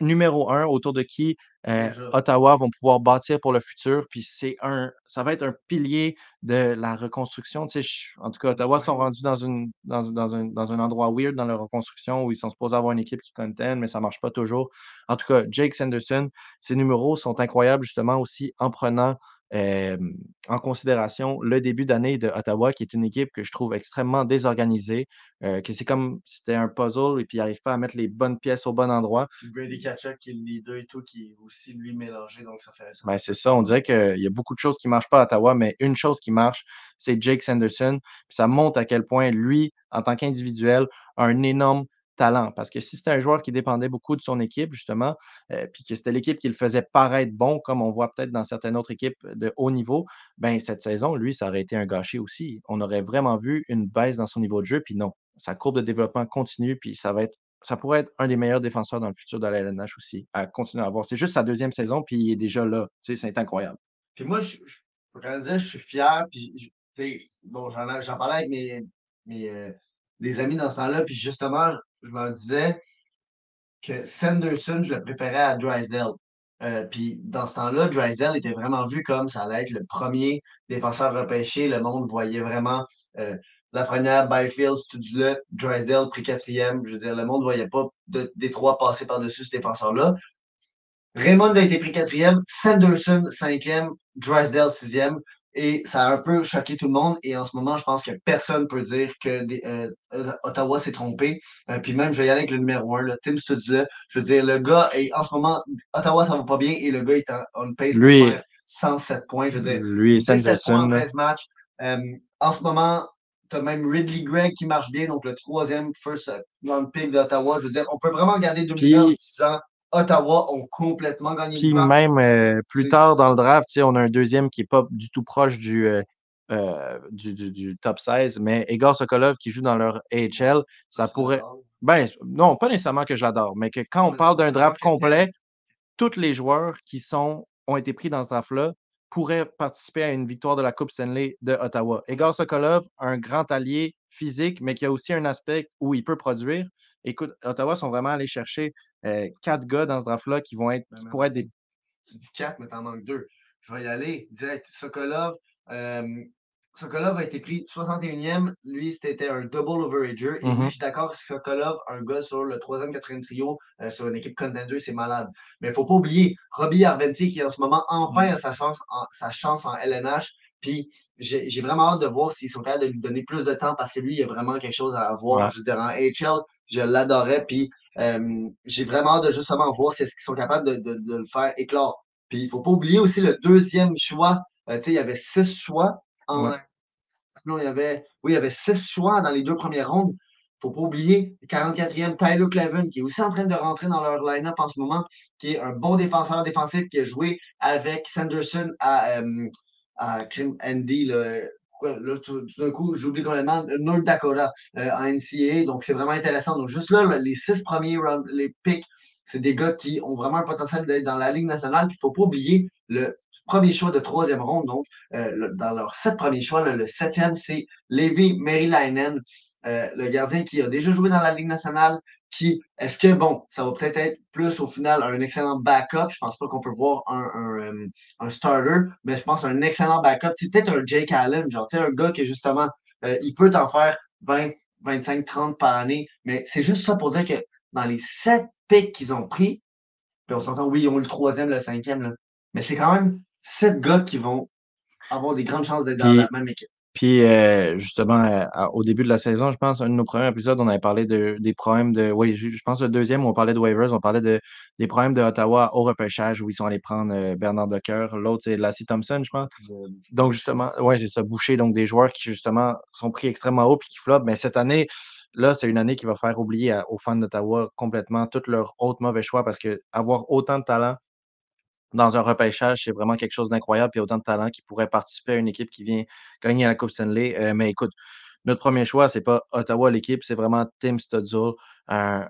S2: numéro un autour de qui euh, Ottawa vont pouvoir bâtir pour le futur. Puis c'est un, ça va être un pilier de la reconstruction. Tu sais, en tout cas, Ottawa sont rendus dans, une, dans, dans, un, dans un endroit weird dans leur reconstruction où ils sont supposés avoir une équipe qui contienne, mais ça ne marche pas toujours. En tout cas, Jake Sanderson, ses numéros sont incroyables justement aussi en prenant en considération le début d'année de Ottawa, qui est une équipe que je trouve extrêmement désorganisée, que c'est comme si c'était un puzzle et puis il n'arrive pas à mettre les bonnes pièces au bon endroit.
S1: Brady Kachuk, qui est le leader et tout, qui est aussi lui mélangé, donc ça fait
S2: ça. Ben, c'est ça, on dirait qu'il y a beaucoup de choses qui ne marchent pas à Ottawa, mais une chose qui marche, c'est Jake Sanderson. ça montre à quel point lui, en tant qu'individuel, a un énorme talent. Parce que si c'était un joueur qui dépendait beaucoup de son équipe, justement, euh, puis que c'était l'équipe qui le faisait paraître bon, comme on voit peut-être dans certaines autres équipes de haut niveau, ben cette saison, lui, ça aurait été un gâchis aussi. On aurait vraiment vu une baisse dans son niveau de jeu, puis non. Sa courbe de développement continue, puis ça va être. Ça pourrait être un des meilleurs défenseurs dans le futur de la LNH aussi, à continuer à avoir. C'est juste sa deuxième saison, puis il est déjà là. Tu sais, c'est incroyable.
S1: Puis moi, je, dire, je suis fier, puis bon, j'en parlais avec mes, mes euh, amis dans ce temps-là, puis justement, je leur disais que Sanderson, je le préférais à Drysdale. Euh, puis dans ce temps-là, Drysdale était vraiment vu comme ça allait être le premier défenseur repêché. Le monde voyait vraiment euh, la première, Byfield, Studula, Drysdale pris quatrième. Je veux dire, le monde ne voyait pas des trois passer par-dessus ce défenseur-là. Raymond a été pris quatrième, Sanderson cinquième, Drysdale sixième. Et ça a un peu choqué tout le monde. Et en ce moment, je pense que personne ne peut dire que euh, euh, Ottawa s'est trompé. Euh, puis même, je vais y aller avec le numéro 1, là, Tim Studzla. Je veux dire, le gars, est, en ce moment, Ottawa, ça va pas bien. Et le gars est en, on pace lui, pour 107 points. Je veux dire,
S2: lui, 17 points en
S1: 13 matchs. en ce moment, tu as même Ridley Gregg qui marche bien, donc le troisième first round pick d'Ottawa. Je veux dire, on peut vraiment regarder 2010 ans Ottawa ont complètement gagné
S2: Puis même euh, plus tard dans le draft, on a un deuxième qui n'est pas du tout proche du, euh, euh, du, top 16, mais Igor Sokolov qui joue dans leur AHL, ça pourrait. Ben, non, pas nécessairement que j'adore, mais que quand on parle d'un draft complet, tous les joueurs qui sont, ont été pris dans ce draft-là pourraient participer à une victoire de la Coupe Stanley de Ottawa. Igor Sokolov, un grand allié physique, mais qui a aussi un aspect où il peut produire. Écoute, Ottawa sont vraiment allés chercher euh, quatre gars dans ce draft-là qui vont être, ben, pourraient être des.
S1: Tu dis quatre, mais t'en manques deux. Je vais y aller direct. Sokolov, euh, Sokolov a été pris 61e. Lui, c'était un double overager. Et mm-hmm. je suis d'accord, Sokolov, un gars sur le 3e, 4e trio, euh, sur une équipe contender, c'est malade. Mais il ne faut pas oublier Robbie Arventi, qui en ce moment enfin mm. a sa chance en, sa chance en LNH. Puis j'ai vraiment hâte de voir s'ils sont capables de lui donner plus de temps parce que lui, il a vraiment quelque chose à avoir. Je veux dire, en HL, je l'adorais. Puis euh, j'ai vraiment hâte de justement voir si ce qu'ils sont capables de, de, de, le faire éclore. Puis il ne faut pas oublier aussi le deuxième choix. Euh, tu sais, il y avait six choix en. Non, il y avait. Oui, il y avait six choix dans les deux premières rondes. Il ne faut pas oublier le 44e Tyler Cleven, qui est aussi en train de rentrer dans leur line-up en ce moment, qui est un bon défenseur défensif qui a joué avec Sanderson à, euh, à Andy, le, là, tout, d'un coup, j'oublie complètement North Dakota euh, en NCAA. Donc, c'est vraiment intéressant. Donc, juste là, les six premiers les picks, c'est des gars qui ont vraiment un potentiel d'être dans la Ligue nationale. Il ne faut pas oublier le premier choix de troisième ronde. Donc, euh, dans leurs sept premiers choix, le septième, c'est Levi Merilainen, euh, le gardien qui a déjà joué dans la Ligue nationale, qui, est-ce que, bon, ça va peut-être être plus au final un excellent backup? Je pense pas qu'on peut voir un, un, euh, starter, mais je pense un excellent backup. C'est peut-être un Jake Allen, genre, un gars qui, justement, euh, il peut t'en faire 20, 25, 30 par année. Mais c'est juste ça pour dire que dans les sept picks qu'ils ont pris, Puis on s'entend, oui, ils ont eu le troisième, le cinquième, là. Mais c'est quand même sept gars qui vont avoir des grandes chances d'être dans
S2: Puis-
S1: la même équipe.
S2: Puis euh, justement, euh, au début de la saison, je pense, un de nos premiers épisodes, on avait parlé de, des problèmes de. Oui, je, je pense le deuxième où on parlait de waivers, on parlait de, des problèmes de Ottawa au repêchage où ils sont allés prendre euh, Bernard Decker. L'autre, c'est Lassie Thompson, je pense. Donc, justement, oui, c'est ça, Boucher. Donc, des joueurs qui, justement, sont pris extrêmement haut puis qui flopent. Mais cette année, là, c'est une année qui va faire oublier à- aux fans d'Ottawa complètement tous leurs autres mauvais choix parce que avoir autant de talent dans un repêchage, c'est vraiment quelque chose d'incroyable. Puis autant de talent qui pourrait participer à une équipe qui vient gagner à la Coupe Stanley. Euh, mais écoute, notre premier choix, c'est pas Ottawa l'équipe, c'est vraiment Tim Studzul, un,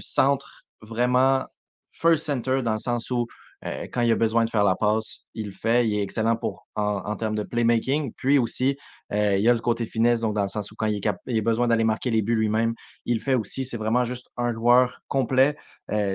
S2: centre vraiment first center dans le sens où euh, quand il a besoin de faire la passe, il le fait. Il est excellent pour en, termes de playmaking. Puis aussi, euh, il y a le côté finesse, donc dans le sens où quand il, il a besoin d'aller marquer les buts lui-même, il le fait aussi. C'est vraiment juste un joueur complet.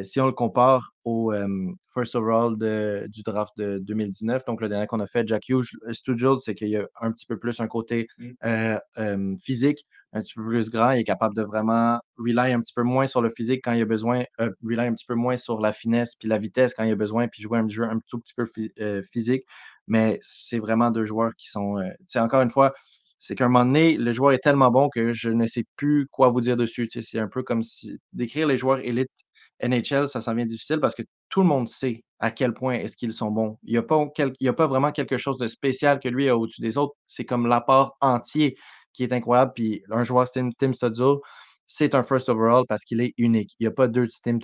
S2: Si on le compare au euh, first overall de- du draft de 2019, donc le dernier qu'on a fait, Jack Hughes, Stugel, c'est qu'il y a un petit peu plus un côté
S1: Mm.
S2: euh, euh, physique, un petit peu plus grand. Il est capable de vraiment rely un petit peu moins sur le physique quand il y a besoin, euh, rely un petit peu moins sur la finesse puis la vitesse quand il y a besoin, puis jouer un jeu un tout petit peu phy- euh, physique. Mais c'est vraiment deux joueurs qui sont. euh, tu sais, encore une fois, c'est qu'à un moment donné, le joueur est tellement bon que je ne sais plus quoi vous dire dessus. C'est un peu comme si décrire les joueurs élites NHL, ça s'en vient difficile parce que tout le monde sait à quel point est-ce qu'ils sont bons. Il n'y a, pas quel- il y a pas vraiment quelque chose de spécial que lui a au-dessus des autres. C'est comme l'apport entier qui est incroyable. Puis un joueur Tim, Tim c'est un first overall parce qu'il est unique. Il n'y a pas deux Tim,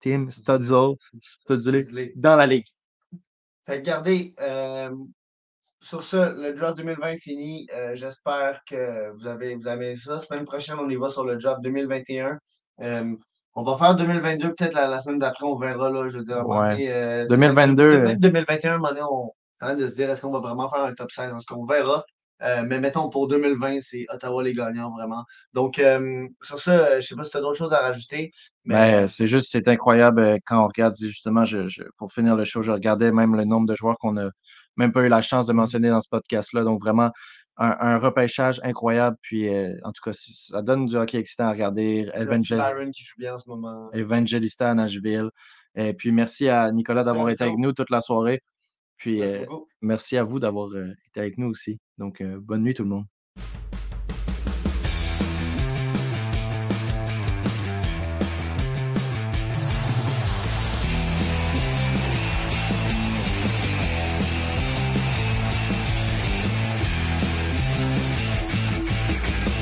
S2: Tim Studzul dans la ligue.
S1: Fait que regardez, euh, sur ça, le draft 2020 fini. Euh, J'espère que vous avez, vous avez ça. Semaine prochaine, on y va sur le draft 2021. Euh, on va faire 2022 peut-être la, la semaine d'après, on verra là. Je veux dire,
S2: Ouais.
S1: donné, euh,
S2: 2022,
S1: Même 2021, à un moment donné, on est en train de se dire est-ce qu'on va vraiment faire un top 16, est-ce qu'on verra. Euh, mais mettons pour 2020, c'est Ottawa les gagnants vraiment. Donc euh, sur ça, euh, je sais pas si tu as d'autres choses à rajouter. Mais
S2: Ben, c'est juste, c'est incroyable euh, quand on regarde, justement, je, je- pour finir le show, je regardais même le nombre de joueurs qu'on n'a même pas eu la chance de mentionner dans ce podcast-là. Donc, vraiment, un, un repêchage incroyable. Puis, euh, en tout cas, ça donne du hockey excitant à regarder. Evangel-
S1: qui joue bien en ce moment.
S2: Evangelista à Nashville. Et puis, merci à Nicolas d'avoir été avec nous toute la soirée. Puis,
S1: Merci
S2: euh, merci à vous d'avoir euh, été avec nous aussi. Donc, bonne nuit tout le monde.